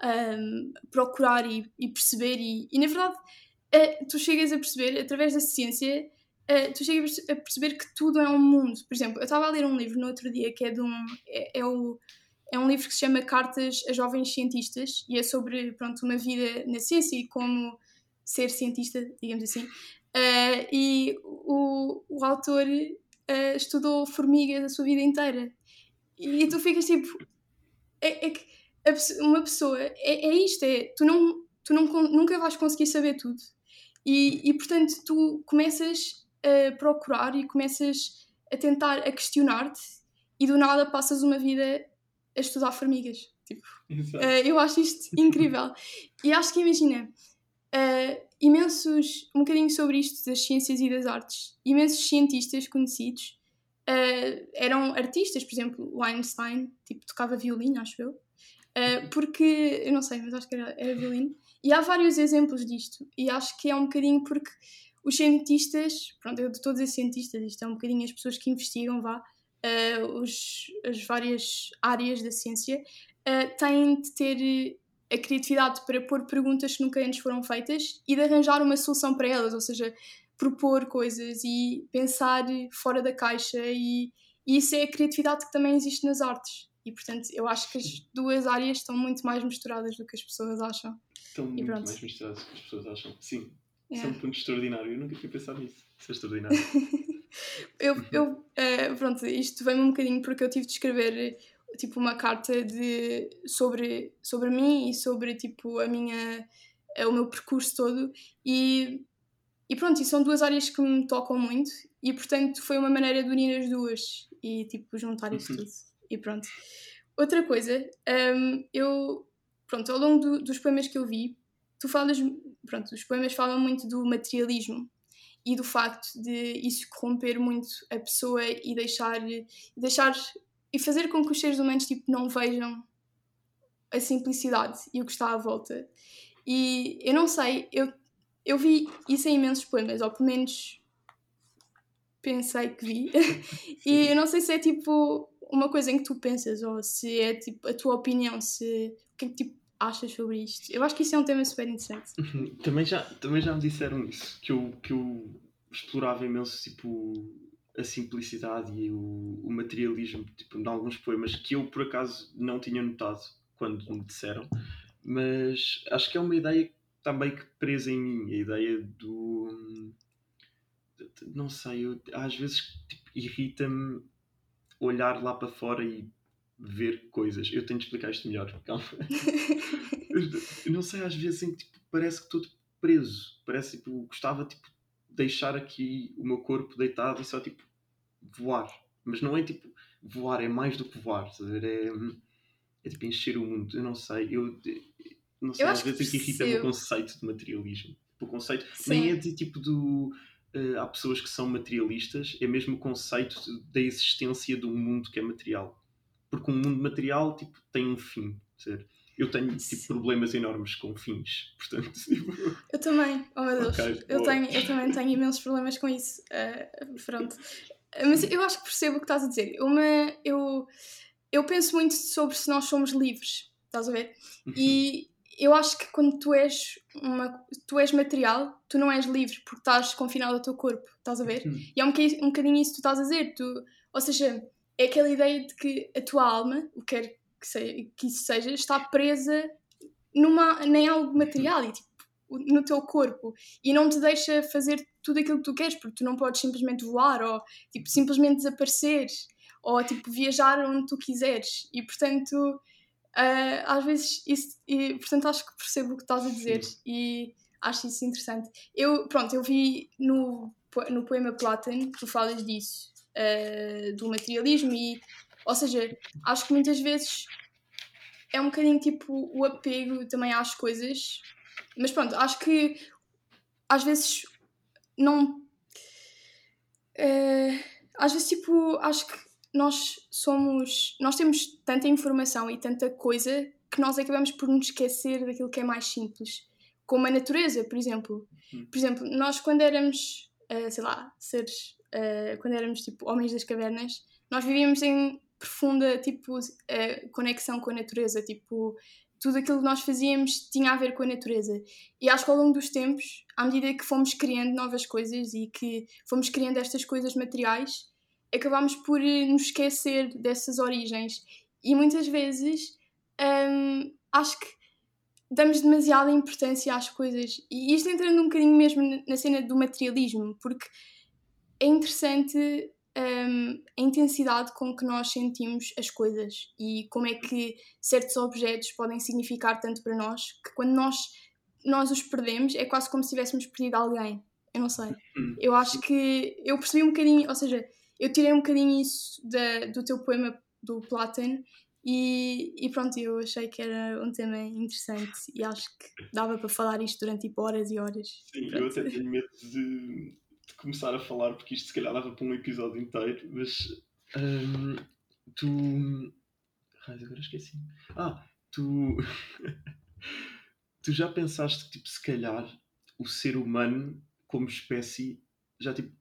um, procurar e, e perceber e, e, na verdade, uh, tu chegas a perceber, através da ciência uh, tu chegas a perceber que tudo é um mundo. Por exemplo, eu estava a ler um livro no outro dia que é de um. É, é, o, é um livro que se chama Cartas a Jovens Cientistas e é sobre pronto, uma vida na ciência e como ser cientista, digamos assim. Uh, e o, o autor estudou formigas a sua vida inteira. E, tu ficas tipo. É, é que uma pessoa. É, é isto, é. Tu, não, tu não, nunca vais conseguir saber tudo. E, e portanto, tu começas a procurar e começas a tentar a questionar-te e do nada passas uma vida a estudar formigas. Tipo, uh, eu acho isto incrível. E acho que imagina, uh, imensos, um bocadinho sobre isto das ciências e das artes, imensos cientistas conhecidos uh, eram artistas, por exemplo, o Einstein, tipo, tocava violino, acho eu. porque, eu não sei, mas acho que era, era violino. E há vários exemplos disto. E acho que é um bocadinho porque os cientistas, pronto, eu estou a dizer cientistas, isto é um bocadinho as pessoas que investigam, vá, uh, os, as várias áreas da ciência, uh, têm de ter a criatividade para pôr perguntas que nunca antes foram feitas e de arranjar uma solução para elas, ou seja, propor coisas e pensar fora da caixa e, e isso é a criatividade que também existe nas artes. E portanto, eu acho que as duas áreas estão muito mais misturadas do que as pessoas acham. Estão muito mais misturadas do que as pessoas acham. Sim, isso é um ponto extraordinário. Eu nunca tinha pensado nisso. Isso é extraordinário. eu, eu uh, pronto, isto vem-me um bocadinho porque eu tive de escrever tipo uma carta de, sobre, sobre mim e sobre tipo a minha o meu percurso todo e, e pronto, e são duas áreas que me tocam muito e portanto foi uma maneira de unir as duas e tipo juntar isso uhum. tudo e pronto. Outra coisa, um, eu pronto, ao longo do, dos poemas que eu vi tu falas, pronto, os poemas falam muito do materialismo e do facto de isso corromper muito a pessoa e deixar, deixar e fazer com que os seres humanos tipo, não vejam a simplicidade e o que está à volta. E eu não sei, eu, eu vi isso em imensos poemas, ou pelo menos pensei que vi. e eu não sei se é tipo uma coisa em que tu pensas, ou se é tipo a tua opinião, se o que é que tipo achas sobre isto? Eu acho que isso é um tema super interessante. Também já, também já me disseram isso, que eu, que eu explorava imenso tipo, a simplicidade e o, o materialismo tipo, em alguns poemas que eu por acaso não tinha notado quando me disseram, mas acho que é uma ideia que está meio que presa em mim, a ideia do. Não sei, eu, às vezes tipo, irrita-me olhar lá para fora e ver coisas. Eu tenho de explicar isto melhor, calma. eu não sei, às vezes tipo, parece que estou tipo, preso. Parece tipo, gostava tipo, deixar aqui o meu corpo deitado e só tipo voar. Mas não é tipo voar, é mais do que voar. É, é tipo encher o mundo. Eu não sei. Eu, não sei, eu às vezes que irrita-me o conceito de materialismo. O conceito Sim. nem é de tipo do. Uh, há pessoas que são materialistas, é mesmo o conceito da existência de um mundo que é material. Porque um mundo material tipo, tem um fim. Certo? Eu tenho tipo, problemas enormes com fins, portanto. Tipo... Eu também, oh meu Deus. Okay, eu, tenho, eu também tenho imensos problemas com isso. Uh, pronto. Mas eu acho que percebo o que estás a dizer. Uma, eu, eu penso muito sobre se nós somos livres, estás a ver? Uhum. E eu acho que quando tu és, uma, tu és material, tu não és livre porque estás confinado ao teu corpo, estás a ver? Uhum. E é um, um bocadinho isso que tu estás a dizer. Tu, ou seja, é aquela ideia de que a tua alma, o que quer que, seja, que isso seja, está presa numa, em algo material e tipo, no teu corpo e não te deixa fazer tudo aquilo que tu queres porque tu não podes simplesmente voar ou tipo, simplesmente desaparecer ou tipo viajar onde tu quiseres e portanto uh, às vezes isso e, portanto acho que percebo o que estás a dizer Sim. e acho isso interessante eu pronto eu vi no, no poema Platon tu falas disso uh, do materialismo e ou seja acho que muitas vezes é um bocadinho tipo o apego também às coisas mas pronto acho que às vezes não uh, às vezes tipo acho que nós somos. Nós temos tanta informação e tanta coisa que nós acabamos por nos esquecer daquilo que é mais simples. Como a natureza, por exemplo. Uhum. Por exemplo, nós quando éramos, uh, sei lá, seres. Uh, quando éramos tipo homens das cavernas, nós vivíamos em profunda tipo uh, conexão com a natureza. Tipo, tudo aquilo que nós fazíamos tinha a ver com a natureza. E acho que ao longo dos tempos, à medida que fomos criando novas coisas e que fomos criando estas coisas materiais, acabamos por eh, nos esquecer dessas origens. E muitas vezes hum, acho que damos demasiada importância às coisas. E isto entrando um bocadinho mesmo na cena do materialismo, porque é interessante um, a intensidade com que nós sentimos as coisas e como é que certos objetos podem significar tanto para nós que quando nós, nós os perdemos é quase como se tivéssemos perdido alguém. Eu não sei. Hum. Eu acho que eu percebi um bocadinho, ou seja, eu tirei um bocadinho isso da, do teu poema do Platon e, e, pronto, eu achei que era um tema interessante e acho que dava para falar isto durante tipo horas e horas. Sim, pronto. eu até tenho medo de, de, começar a falar porque isto se calhar dava para um episódio inteiro, mas hum, tu. Ai, agora esqueci. Ah, tu. tu já pensaste que tipo, se calhar o ser humano como espécie já tipo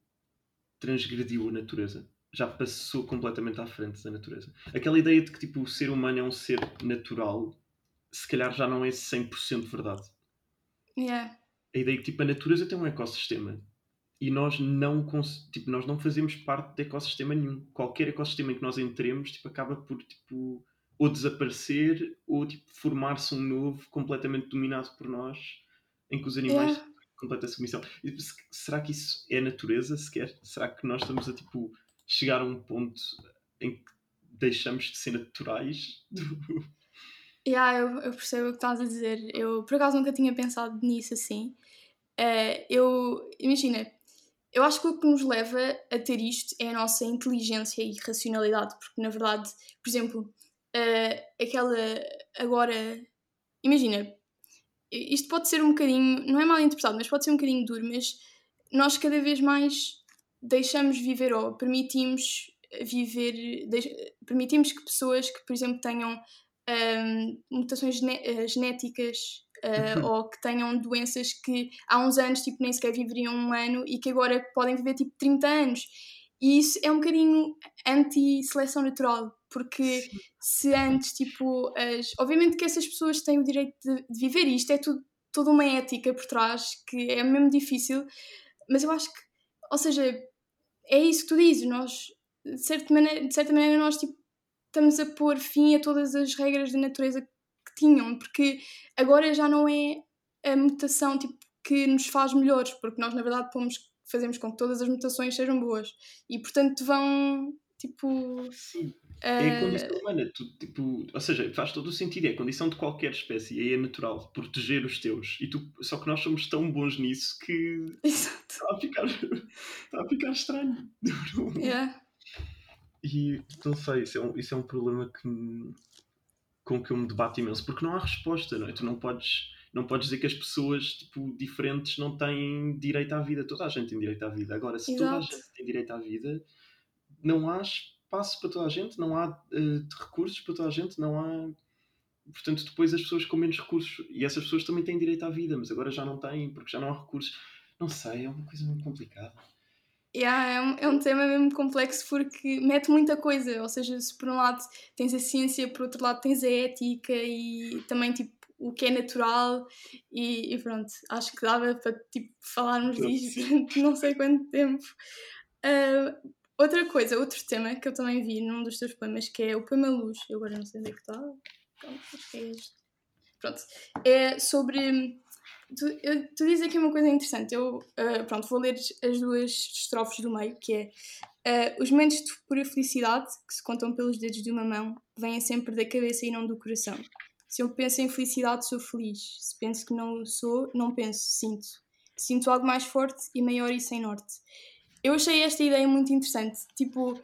transgrediu a natureza. Já passou completamente à frente da natureza. Aquela ideia de que tipo, o ser humano é um ser natural, se calhar já não é 100% verdade. Yeah. A ideia de que tipo, a natureza tem um ecossistema e nós não, tipo, nós não fazemos parte de ecossistema nenhum. Qualquer ecossistema em que nós entremos tipo, acaba por tipo, ou desaparecer ou tipo, formar-se um novo completamente dominado por nós, em que os animais yeah completa submissão. E, será que isso é natureza sequer? Será que nós estamos a tipo chegar a um ponto em que deixamos de ser naturais? Yeah, eu, eu percebo o que estás a dizer. Eu por acaso nunca tinha pensado nisso assim. Uh, eu imagina, eu acho que o que nos leva a ter isto é a nossa inteligência e racionalidade, porque na verdade, por exemplo, uh, aquela agora, imagina, isto pode ser um bocadinho, não é mal interpretado, mas pode ser um bocadinho duro, mas nós cada vez mais deixamos viver ou permitimos viver, permitimos que pessoas que, por exemplo, tenham um, mutações eh, genéticas uh, ou que tenham doenças que há uns anos tipo, nem sequer viveriam um ano e que agora podem viver tipo 30 anos. E isso é um bocadinho anti-seleção natural, porque Sim. se antes, tipo, as... obviamente que essas pessoas têm o direito de, de viver isto é tudo, toda uma ética por trás que é mesmo difícil, mas eu acho que, ou seja, é isso que tu dizes, nós, de certa maneira, de certa maneira nós tipo, estamos a pôr fim a todas as regras da natureza que tinham, porque agora já não é a mutação tipo, que nos faz melhores, porque nós na verdade pomos fazemos com que todas as mutações sejam boas e portanto vão Tipo. Sim. É a condição humana, tu, tipo, ou seja, faz todo o sentido, é a condição de qualquer espécie, e é natural proteger os teus. E tu, só que nós somos tão bons nisso que Exato. está a ficar, está a ficar estranho. Yeah. E não sei, isso é um, isso é um problema que, com que eu me debato imenso, porque não há resposta, não é? Tu não podes, não podes dizer que as pessoas tipo, diferentes não têm direito à vida. Toda a gente tem direito à vida. Agora, se toda a Exato. gente tem direito à vida, não há espaço para toda a gente, não há eh, recursos para toda a gente, não há. Portanto, depois as pessoas com menos recursos, e essas pessoas também têm direito à vida, mas agora já não têm, porque já não há recursos. Não sei, é uma coisa muito complicada. Yeah, é, um, é um tema mesmo complexo porque mete muita coisa. Ou seja, se por um lado tens a ciência, por outro lado tens a ética e também tipo o que é natural e, e pronto, acho que dava para tipo, falarmos disto durante não sei quanto tempo. Ah, outra coisa, outro tema que eu também vi num dos teus poemas, que é o poema Luz, eu agora não sei onde é que está, que é este. Pronto, é sobre tu, eu- tu dizes aqui uma coisa interessante. Eu, ah, pronto, vou ler as duas estrofes do meio, que é ah, os momentos de pura felicidade, que se contam pelos dedos de uma mão, vêm sempre da cabeça e não do coração. Se eu penso em felicidade, sou feliz. Se penso que não sou, não penso, sinto. Sinto algo mais forte e maior e sem norte. Eu achei esta ideia muito interessante. Tipo,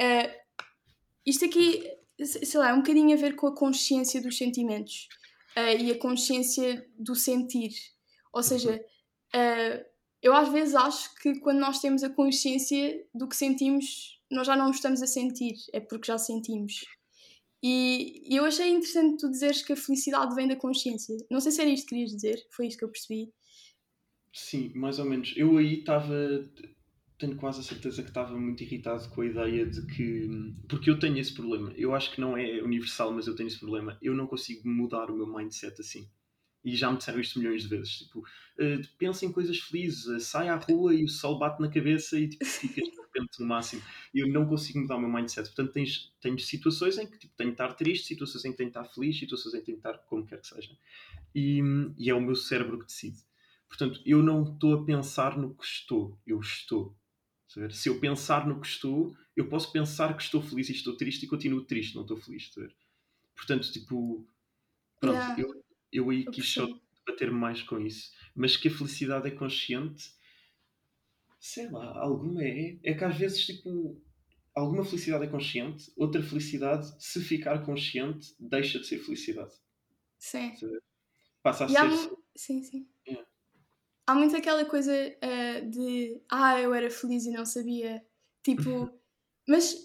ah, isto aqui, se- sei lá, é um bocadinho a ver com a consciência dos sentimentos ah, e a consciência do sentir. Ou seja, ah, eu às vezes acho que quando nós temos a consciência do que sentimos, nós já não estamos a sentir, é porque já sentimos. E e eu achei interessante tu dizeres que a felicidade vem da consciência. Não sei se era isto que querias dizer, foi isto que eu percebi. Sim, mais ou menos. Eu aí estava. Tenho quase a certeza que estava muito irritado com a ideia de que. Porque eu tenho esse problema. Eu acho que não é universal, mas eu tenho esse problema. Eu não consigo mudar o meu mindset assim. E já me disseram isto milhões de vezes. Tipo, eh, pensa em coisas felizes, eh, sai à rua e o sol bate na cabeça e tipo, ficas de repente no máximo. E eu não consigo mudar o meu mindset. Portanto, tens, tenho situações em que tipo, tenho de estar triste, situações em que tenho de estar feliz, situações em que tenho de estar como quer que seja. E, e é o meu cérebro que decide. Portanto, eu não estou a pensar no que estou, eu estou. Ver? Se eu pensar no que estou, eu posso pensar que estou feliz e estou triste e continuo triste, não estou feliz. ver? Portanto, tipo, pronto, Yeah. eu, eu aí Eu quis só debater mais com isso. Mas que a felicidade é consciente, sei lá, alguma é. É que às vezes, tipo, alguma felicidade é consciente, outra felicidade, se ficar consciente, deixa de ser felicidade. Sim. Passa a E há ser. mu- Sim, sim. Yeah. Há muito aquela coisa ah, de ah, eu era feliz e não sabia. Tipo, mas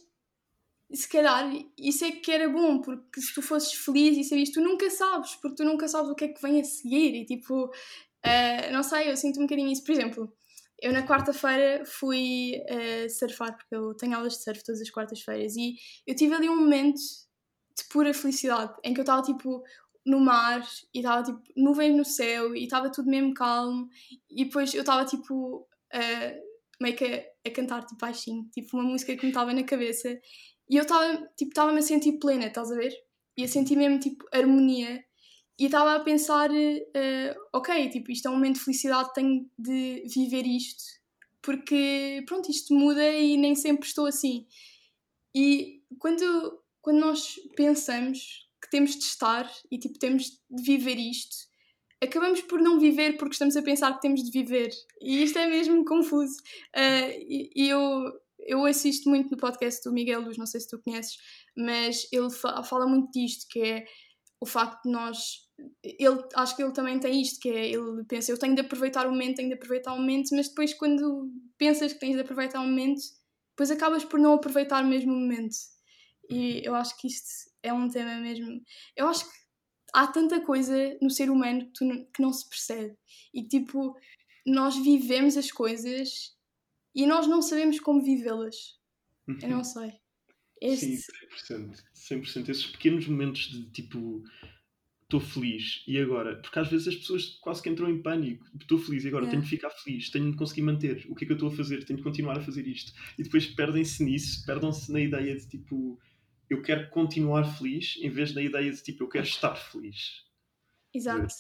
se calhar isso é que era bom, porque se tu fosses feliz e sabias, tu nunca sabes, porque tu nunca sabes o que é que vem a seguir. E tipo, ah, não sei, eu sinto um bocadinho isso. Por exemplo, eu na quarta-feira fui ah, surfar, porque eu tenho aulas de surf todas as quartas-feiras, e eu tive ali um momento de pura felicidade, em que eu estava tipo no mar e estava tipo nuvens no céu e estava tudo mesmo calmo. E depois eu estava tipo meio que a, a cantar tipo baixinho, tipo uma música que me estava na cabeça. E eu estava tipo estava-me a sentir plena, estás a ver? E a sentir mesmo tipo harmonia. E estava a pensar eh, ok, tipo isto é um momento de felicidade, tenho de viver isto porque pronto, isto muda e nem sempre estou assim. E quando, quando nós pensamos temos de estar e tipo temos de viver isto, acabamos por não viver porque estamos a pensar que temos de viver. E isto é mesmo confuso. Ah, e e eu, eu assisto muito no podcast do Miguel Luz, não sei se tu conheces, mas ele fa- fala muito disto, que é o facto de nós. Ele, acho que ele também tem isto, que é ele pensa, eu tenho de aproveitar o momento, tenho de aproveitar o momento, mas depois quando pensas que tens de aproveitar o momento, depois acabas por não aproveitar mesmo o momento. E eu acho que isto é um tema mesmo. Eu acho que há tanta coisa no ser humano que, não- que não se percebe. E tipo, nós vivemos as coisas e nós não sabemos como vivê-las. Eu não sei. Este, Sim, 100%. 100%. Esses pequenos momentos de tipo, estou feliz e agora? Porque às vezes as pessoas quase que entram em pânico. Estou feliz e agora Yeah. tenho de ficar feliz, tenho de conseguir manter. O que é que eu estou a fazer? Tenho de continuar a fazer isto. E depois perdem-se nisso, perdem-se na ideia de tipo, eu quero continuar feliz, em vez da ideia de tipo, eu quero estar feliz. exato.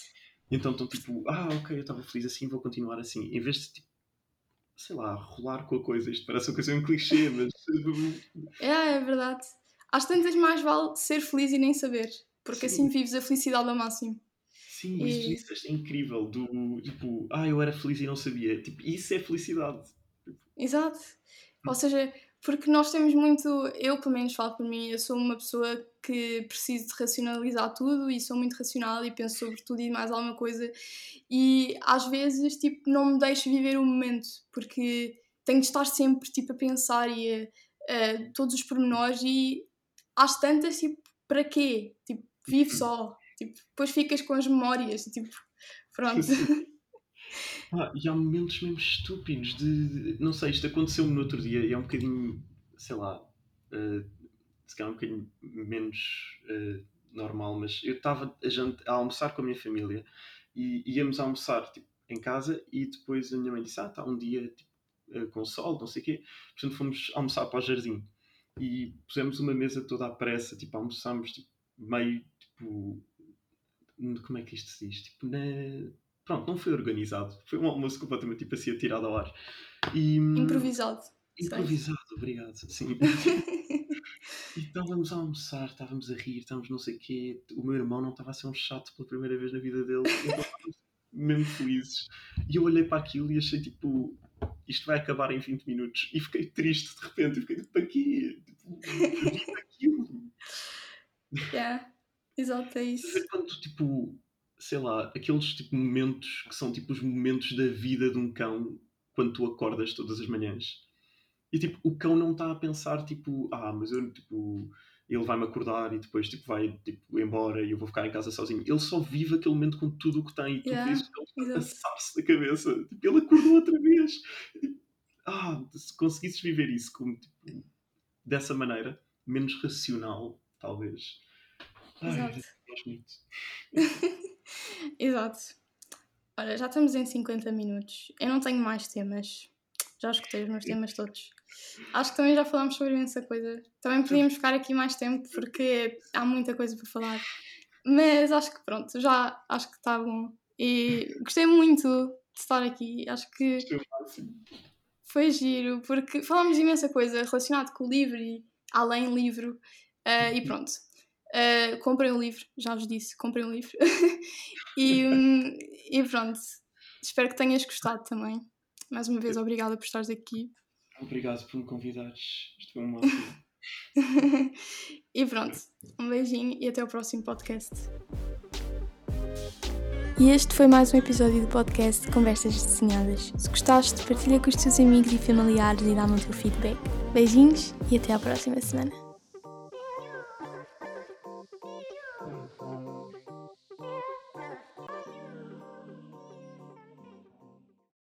Então estão tipo, ah, ok, eu estava feliz assim, vou continuar assim. Em vez de tipo, sei lá, rolar com a coisa. Isto parece uma coisa um clichê, mas. é, é verdade. Às tantas mais vale ser feliz e nem saber, porque Sim. assim vives a felicidade ao máximo. Sim, mas e... isso é incrível. Do tipo, ah, eu era feliz e não sabia. Tipo, isso é felicidade. Exato. Hum. Ou seja, porque nós temos muito, eu pelo menos falo por mim, eu sou uma pessoa que preciso de racionalizar tudo e sou muito racional e penso sobre tudo e mais alguma coisa e às vezes tipo não me deixo viver o momento porque tenho de estar sempre tipo a pensar e a, a todos os pormenores e às tantas tipo para quê? Tipo, vive uhum. só, tipo, depois ficas com as memórias, tipo, pronto. Ah, e há momentos mesmo estúpidos de, de não sei, isto aconteceu-me no outro dia e é um bocadinho, sei lá, uh, se calhar um bocadinho menos uh, normal, mas eu estava a, a, almoçar com a minha família e íamos almoçar tipo, em casa e depois a minha mãe disse, ah, está um dia tipo, uh, com sol, não sei o quê, portanto fomos almoçar para o jardim e pusemos uma mesa toda à pressa, tipo, almoçámos tipo, meio, tipo, como é que isto se diz? Tipo, na pronto, não foi organizado. Foi um almoço completamente tipo assim, atirado ao ar. E, improvisado. Improvisado, sei. obrigado. Sim. e estávamos a almoçar, estávamos a rir, estávamos não sei o quê. O meu irmão não estava a ser um chato pela primeira vez na vida dele. Então mesmo felizes. E eu olhei para aquilo e achei tipo, isto vai acabar em 20 minutos. E fiquei triste de repente. Fiquei tipo, para quê? Tipo, aquilo. Yeah, exato, é isso. Quando tipo sei lá, aqueles tipo momentos que são tipo os momentos da vida de um cão quando tu acordas todas as manhãs. E tipo, o cão não está a pensar tipo, ah, mas eu tipo, ele vai-me acordar e depois tipo vai tipo embora e eu vou ficar em casa sozinho. Ele só vive aquele momento com tudo o que tem e tu yeah, vês ele a passar-se da cabeça. Tipo, ele acordou outra vez. Tipo, ah, se conseguisses viver isso como tipo, dessa maneira, menos racional, talvez. Ai, Exato. muito. Exato. Olha, já estamos em 50 minutos. Eu não tenho mais temas. Já escutei os meus temas todos. Acho que também já falámos sobre imensa coisa. Também podíamos ficar aqui mais tempo porque há muita coisa para falar. Mas acho que pronto, já acho que está bom. E gostei muito de estar aqui. Acho que foi giro, porque falámos de imensa coisa relacionada com o livro e além livro. Uh, e pronto. Uh, comprem um livro, já vos disse, comprem um livro. e, um, e pronto, espero que tenhas gostado também. Mais uma vez, obrigada por estares aqui. Obrigado por me convidares. Isto foi um E pronto, um beijinho e até o próximo podcast. E este foi mais um episódio do podcast Conversas Desenhadas. Se gostaste, partilha com os teus amigos e familiares e dá-me o teu feedback. Beijinhos e até à próxima semana.